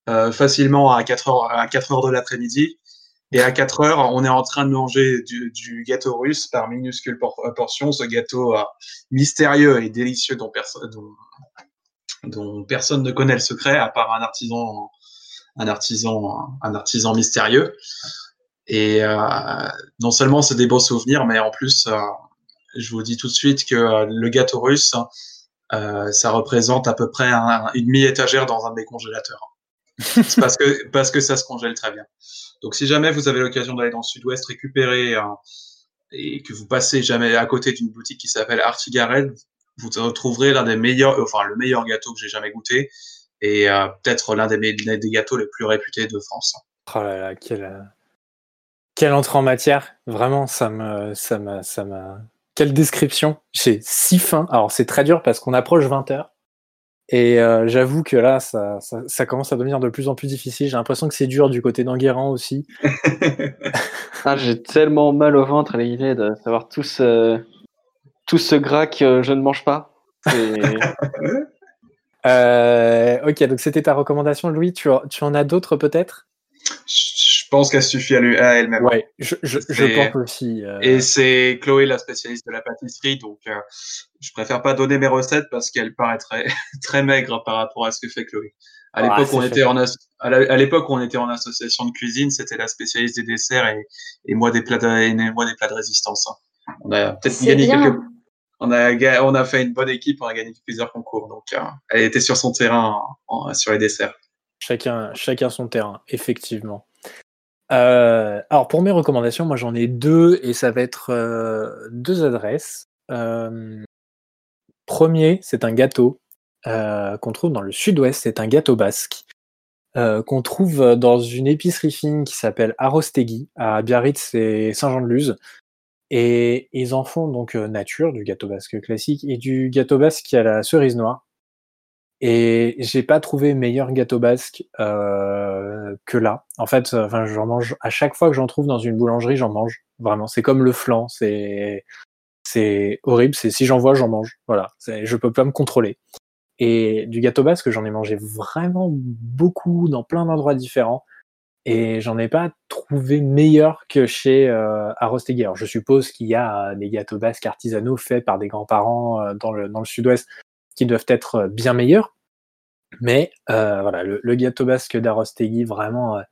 euh, facilement à 4 heures, à 4 heures de l'après-midi. Et à 4 heures, on est en train de manger du, du gâteau russe par minuscule por portion, ce gâteau euh, mystérieux et délicieux dont, perso dont, dont, personne ne connaît le secret, à part un artisan, un artisan, un artisan mystérieux. Et euh, non seulement c'est des beaux souvenirs, mais en plus, euh, je vous dis tout de suite que euh, le gâteau russe, ça représente à peu près un, une demi-étagère dans un de mes congélateurs. *laughs* C'est parce que, parce que ça se congèle très bien. Donc, si jamais vous avez l'occasion d'aller dans le sud-ouest récupérer et que vous passez jamais à côté d'une boutique qui s'appelle Artigared, vous retrouverez l'un des meilleurs, enfin, le meilleur gâteau que j'ai jamais goûté et euh, peut-être l'un des, des, gâteaux les plus réputés de France. Oh là là, quelle, quelle entrée en matière. Vraiment, ça me, ça me, ça me, quelle description. C'est si fin. Alors, c'est très dur parce qu'on approche 20 heures. Et euh, j'avoue que là, ça, ça, ça, commence à devenir de plus en plus difficile. J'ai l'impression que c'est dur du côté d'Enguerrand aussi. *laughs* ah, J'ai tellement mal au ventre à l'idée de savoir tout ce, tout ce gras que je ne mange pas. *laughs* euh, ok, donc c'était ta recommandation, Louis. Tu, tu en as d'autres peut-être? Je pense qu'elle suffit à, elle-même. Ouais, je, je, je pense aussi. Euh... Et c'est Chloé, la spécialiste de la pâtisserie, donc euh, je préfère pas donner mes recettes parce qu'elle paraît très, *laughs* très maigre par rapport à ce que fait Chloé. À l'époque, on était en à l'époque où on était en association de cuisine, c'était la spécialiste des desserts et, et moi des plats de, et moi des plats de résistance. Hein. On a peut-être gagné quelques on a, on a fait une bonne équipe, on a gagné plusieurs concours. Donc, euh, elle était sur son terrain sur les desserts. Chacun, chacun son terrain, effectivement. Euh, alors, pour mes recommandations, moi j'en ai deux et ça va être euh, deux adresses. premier, c'est un gâteau qu'on trouve dans le sud-ouest, c'est un gâteau basque. qu'on trouve dans une épicerie fine qui s'appelle Arostegui à Biarritz et Saint-Jean-de-Luz. Et ils en font donc nature, du gâteau basque classique, et du gâteau basque a la cerise noire. Et j'ai pas trouvé meilleur gâteau basque que là. En fait, enfin, j'en mange à chaque fois que j'en trouve dans une boulangerie, j'en mange. Vraiment, c'est comme le flan, c'est c'est horrible. C'est si j'en vois, j'en mange. Voilà, je peux pas me contrôler. Et du gâteau basque, j'en ai mangé vraiment beaucoup dans plein d'endroits différents et j'en ai pas trouvé meilleur que chez euh, Arostegui. Alors je suppose qu'il y a des gâteaux basques artisanaux faits par des grands-parents euh, dans le, dans le sud-ouest qui doivent être euh, bien meilleurs. Mais euh, voilà, le, le, gâteau basque d'Arostegui, vraiment, euh,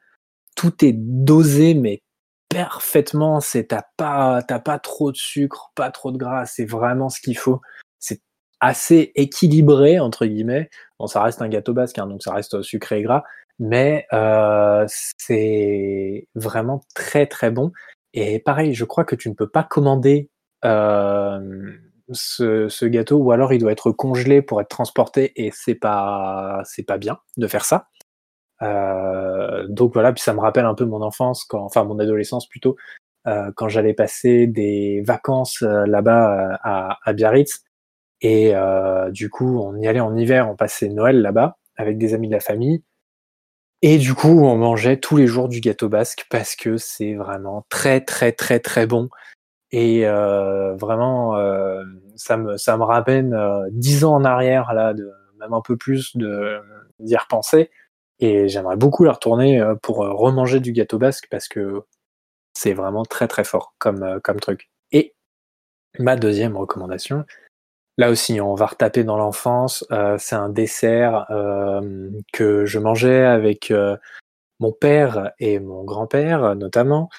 tout est dosé, mais parfaitement. C'est t'as pas t'as pas trop de sucre, pas trop de gras. C'est vraiment ce qu'il faut. C'est assez équilibré entre guillemets. Bon, ça reste un gâteau basque, hein, donc ça reste sucré et gras, mais euh, c'est vraiment très très bon. Et pareil, je crois que tu ne peux pas commander euh, ce, ce, gâteau, ou alors il doit être congelé pour être transporté, et c'est pas c'est pas bien de faire ça. Euh, donc voilà, puis ça me rappelle un peu mon enfance, quand, enfin mon adolescence plutôt, euh, quand j'allais passer des vacances euh, là-bas à, à, Biarritz. Et du coup, on y allait en hiver, on passait Noël là-bas avec des amis de la famille. Et du coup, on mangeait tous les jours du gâteau basque parce que c'est vraiment très très très très bon. Et euh, vraiment, euh, ça, me, ça me ramène euh, dix ans en arrière, là, de, même un peu plus d'y repenser. Et j'aimerais beaucoup la retourner pour remanger du gâteau basque parce que c'est vraiment très très fort comme, comme truc. Et ma deuxième recommandation, Là aussi, on va retaper dans l'enfance. Euh, c'est un dessert euh, que je mangeais avec euh, mon père et mon grand-père, notamment.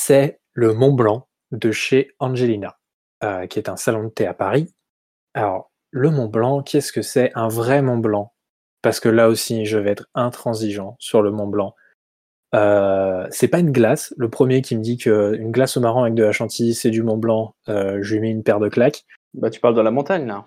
C'est le Mont Blanc de chez Angelina, qui est un salon de thé à Paris. Alors, le Mont Blanc, qu'est-ce que c'est Un vrai Mont Blanc? Parce que là aussi, je vais être intransigeant sur le Mont Blanc. C'est pas une glace. Le premier qui me dit qu'une glace au marron avec de la chantilly, c'est du Mont Blanc, je lui mets une paire de claques. Bah, tu parles de la montagne, là.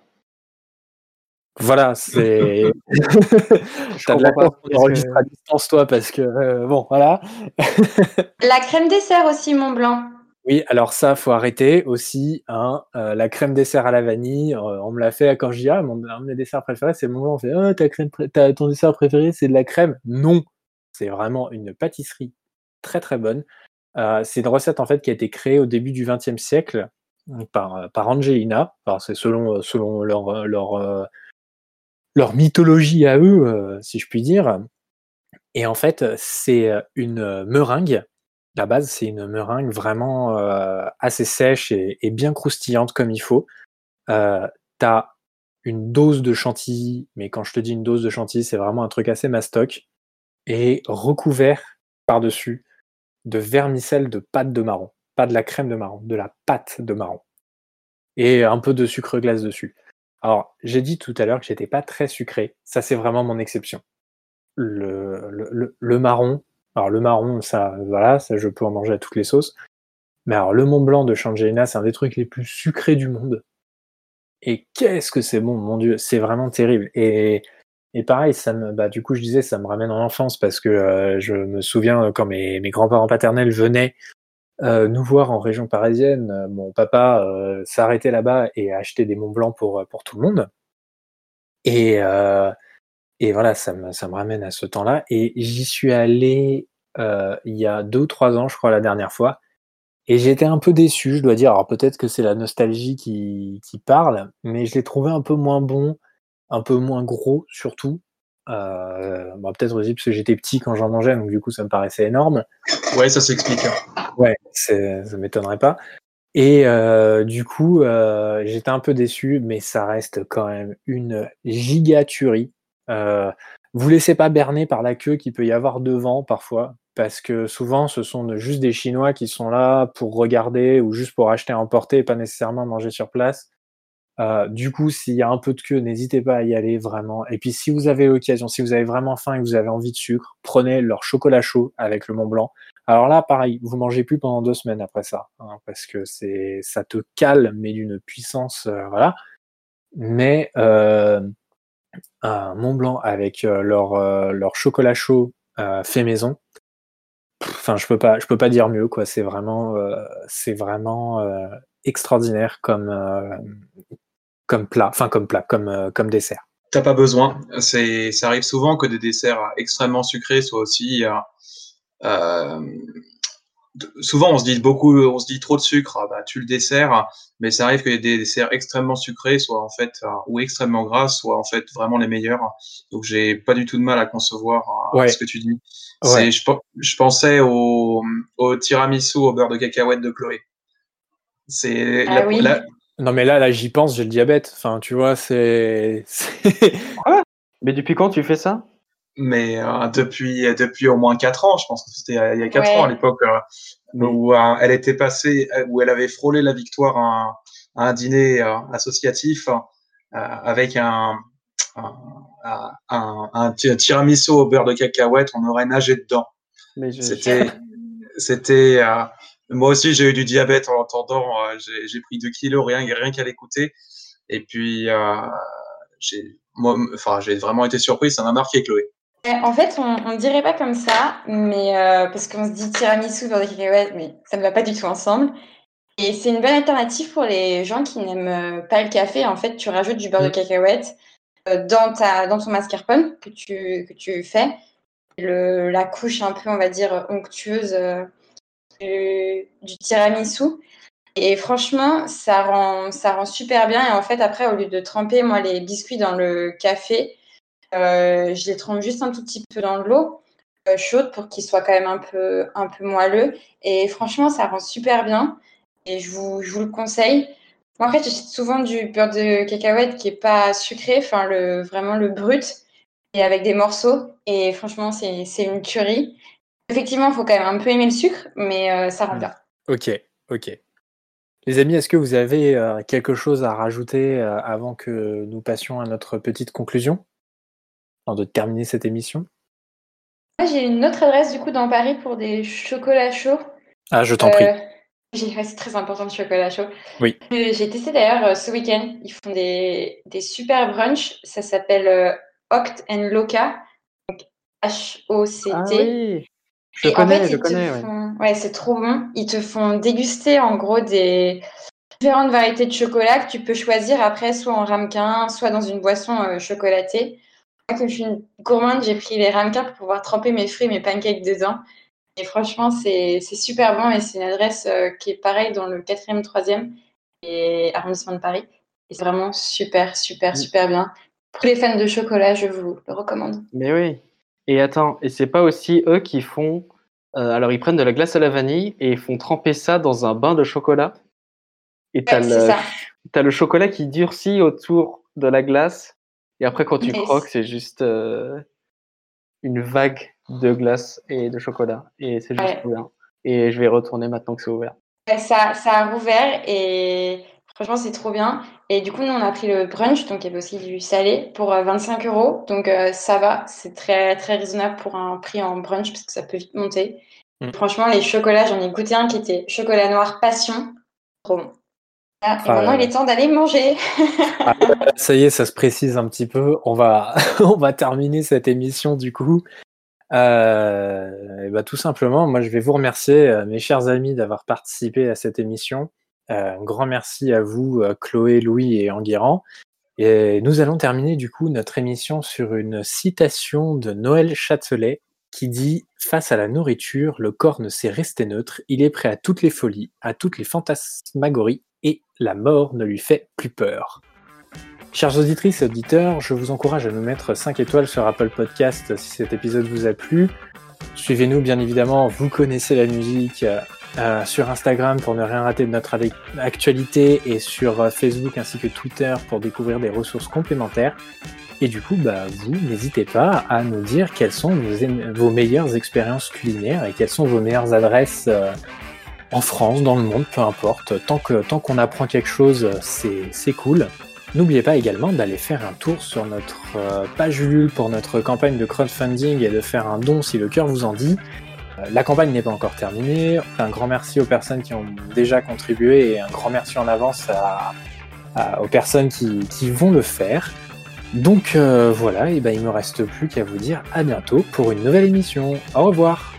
Voilà, c'est. *laughs* T'as de la chance qu'on à distance, toi, parce que, euh, bon, voilà. *laughs* la crème dessert aussi, Mont Blanc. Oui, alors ça, faut arrêter aussi. Hein, euh, la crème dessert à la vanille, euh, on me l'a fait quand je dis, ah, mon, un de mes desserts préférés, c'est le Mont Blanc. On fait, oh, ta crème, ton dessert préféré, c'est de la crème? Non, c'est vraiment une pâtisserie très très bonne. c'est une recette, en fait, qui a été créée au début du XXe siècle par, par Angelina. C'est selon, selon leur, leur, mythologie à eux, si je puis dire. Et en fait, c'est une meringue. La base, c'est une meringue vraiment assez sèche et, et, bien croustillante comme il faut. Euh, T'as une dose de chantilly, mais quand je te dis une dose de chantilly, c'est vraiment un truc assez mastoc, et recouvert par-dessus de vermicelle de pâte de marron pas de la crème de marron, de la pâte de marron. Et un peu de sucre glace dessus. Alors, j'ai dit tout à l'heure que j'étais pas très sucré. Ça, c'est vraiment mon exception. Le, marron, alors le marron, ça, voilà, ça, je peux en manger à toutes les sauces. Mais alors, le Mont Blanc de Changelina, c'est un des trucs les plus sucrés du monde. Et qu'est-ce que c'est bon, mon Dieu, c'est vraiment terrible. Et, et pareil, ça me, bah, du coup, je disais, ça me ramène en enfance parce que euh, je me souviens quand mes, mes grands-parents paternels venaient euh, nous voir en région parisienne. Euh, mon papa euh, s'arrêtait là-bas et achetait des Mont Blanc pour, pour tout le monde. Et, et voilà, ça me, ça me ramène à ce temps-là. Et j'y suis allé il y a deux ou trois ans, je crois, la dernière fois. Et j'étais un peu déçu, je dois dire. Alors peut-être que c'est la nostalgie qui, qui parle, mais je l'ai trouvé un peu moins bon, un peu moins gros surtout. Euh, bon, peut-être aussi parce que j'étais petit quand j'en mangeais, donc du coup ça me paraissait énorme. Ouais, ça s'explique. Hein. Ouais, ça m'étonnerait pas. Et euh, du coup, euh, j'étais un peu déçu, mais ça reste quand même une gigaturie. Euh, vous laissez pas berner par la queue qu'il peut y avoir devant parfois, parce que souvent ce sont juste des Chinois qui sont là pour regarder ou juste pour acheter à emporter et pas nécessairement manger sur place. Euh, du coup, s'il y a un peu de queue, n'hésitez pas à y aller vraiment. Et puis, si vous avez l'occasion, si vous avez vraiment faim et que vous avez envie de sucre, prenez leur chocolat chaud avec le Mont Blanc. Alors là, pareil, vous mangez plus pendant deux semaines après ça, hein, parce que c'est, ça te cale, mais d'une puissance, euh, voilà. Mais euh, un Mont Blanc avec euh, leur euh, leur chocolat chaud euh, fait maison. Enfin, je peux pas, je peux pas dire mieux, quoi. C'est vraiment, c'est vraiment extraordinaire comme comme plat, enfin comme plat, comme comme dessert. T'as pas besoin. C'est, ça arrive souvent que des desserts extrêmement sucrés soient aussi euh, souvent on se dit beaucoup, on se dit trop de sucre, ah bah, tu le desserts, mais ça arrive que des desserts extrêmement sucrés soient en fait euh, ou extrêmement gras soient en fait vraiment les meilleurs. Donc j'ai pas du tout de mal à concevoir euh, Ouais. ce que tu dis. Ouais. Je, je pensais au, au tiramisu au beurre de cacahuète de Chloé. C'est Ah la- oui. la- Non, mais là, là, j'y pense, j'ai le diabète. Enfin, tu vois, c'est, c'est- Mais depuis quand tu fais ça? Mais euh, depuis depuis au moins quatre ans, je pense que c'était euh, il y a quatre Ouais. ans à l'époque euh, où euh, elle était passée, où elle avait frôlé la victoire à un, à un dîner euh, associatif euh, avec un un, un, un ti- tiramisu au beurre de cacahuète, on aurait nagé dedans. Mais je- C'était *laughs* c'était euh, moi aussi j'ai eu du diabète en l'entendant, euh, j'ai pris deux kilos rien rien qu'à l'écouter et puis euh, j'ai enfin vraiment été surpris, ça m'a marqué Chloé. Ouais, En fait, on, on dirait pas comme ça, mais euh, parce qu'on se dit tiramisu beurre de cacahuète, mais ça ne va pas du tout ensemble. Et c'est une bonne alternative pour les gens qui n'aiment pas le café. En fait, tu rajoutes du beurre de Mm. cacahuète dans ta dans ton mascarpone que tu que tu fais. Le, la couche un peu, on va dire, onctueuse du, tiramisu. Et franchement, ça rend, ça rend super bien. Et en fait, après, au lieu de tremper, moi, les biscuits dans le café, euh, je les trempe juste un tout petit peu dans l'eau euh, chaude pour qu'ils soient quand même un peu, un peu moelleux. Et franchement, ça rend super bien. Et je vous, je vous le conseille. En fait, j'achète souvent du beurre de cacahuète qui est pas sucré, enfin, le, vraiment le brut, et avec des morceaux. Et franchement, c'est c'est une tuerie. Effectivement, il faut quand même un peu aimer le sucre, mais euh, ça rend Mm. bien. ok, ok. Les amis, est-ce que vous avez euh, quelque chose à rajouter euh, avant que nous passions à notre petite conclusion, avant de terminer cette émission? Moi, j'ai une autre adresse du coup dans Paris pour des chocolats chauds. Ah, je t'en prie. J'ai- ouais, c'est très important le chocolat chaud. Oui. J'ai testé d'ailleurs ce week-end. Ils font des, des super brunchs. Ça s'appelle Oct and Loca. Donc H-O-C-T. Ah oui, je Et en connais, fait, je connais. ouais. font- ouais, c'est trop bon. Ils te font déguster en gros des différentes variétés de chocolat que tu peux choisir après, soit en ramequin, soit dans une boisson euh, chocolatée. Moi, comme je suis une gourmande, j'ai pris les ramequins pour pouvoir tremper mes fruits, mes pancakes dedans. Et franchement, c'est super bon et c'est une adresse euh, qui est pareille dans le 4e, 3e et arrondissement de Paris. Et c'est vraiment super, super, Mm. super bien. Pour les fans de chocolat, je vous le recommande. Mais oui. Et attends, et c'est pas aussi eux qui font. euh, alors, ils prennent de la glace à la vanille et ils font tremper ça dans un bain de chocolat. Et t'as Ouais, le, ça. t'as le chocolat qui durcit autour de la glace. Et après, quand tu croques, c'est juste euh, une vague de glace et de chocolat. Et c'est juste Ouais. bien. Et je vais retourner maintenant que c'est ouvert. Ça, ça a rouvert et franchement, c'est trop bien. Et du coup, nous, on a pris le brunch, donc il y avait aussi du salé pour euh, 25 euros. Donc euh, ça va, c'est très, très raisonnable pour un prix en brunch parce que ça peut vite monter. Mm. Franchement, les chocolats, j'en ai goûté un qui était chocolat noir passion. Trop bon. Ah, et Ah maintenant, il est temps d'aller manger. *laughs* Ça y est, ça se précise un petit peu. On va, *laughs* on va terminer cette émission du coup. Euh, et bah, tout simplement, moi je vais vous remercier, euh, mes chers amis, d'avoir participé à cette émission. Euh, un grand merci à vous, euh, Chloé, Louis et Enguerrand. Et nous allons terminer du coup notre émission sur une citation de Noël Châtelet qui dit Face à la nourriture, le corps ne sait rester neutre, il est prêt à toutes les folies, à toutes les fantasmagories, et la mort ne lui fait plus peur. Chers auditrices et auditeurs, je vous encourage à nous mettre 5 étoiles sur Apple Podcast si cet épisode vous a plu. Suivez-nous bien évidemment, vous connaissez la musique, euh, euh, sur Instagram pour ne rien rater de notre actualité et sur euh, Facebook ainsi que Twitter pour découvrir des ressources complémentaires. Et du coup, bah, vous, n'hésitez pas à nous dire quelles sont vos, meilleures expériences culinaires et quelles sont vos meilleures adresses en France, dans le monde, peu importe. Tant que tant qu'on apprend quelque chose, c'est cool. N'oubliez pas également d'aller faire un tour sur notre euh, page Ulule pour notre campagne de crowdfunding et de faire un don si le cœur vous en dit. Euh, la campagne n'est pas encore terminée. Un grand merci aux personnes qui ont déjà contribué et un grand merci en avance aux personnes qui, vont le faire. Donc euh, voilà, et ben il me reste plus qu'à vous dire à bientôt pour une nouvelle émission. Au revoir.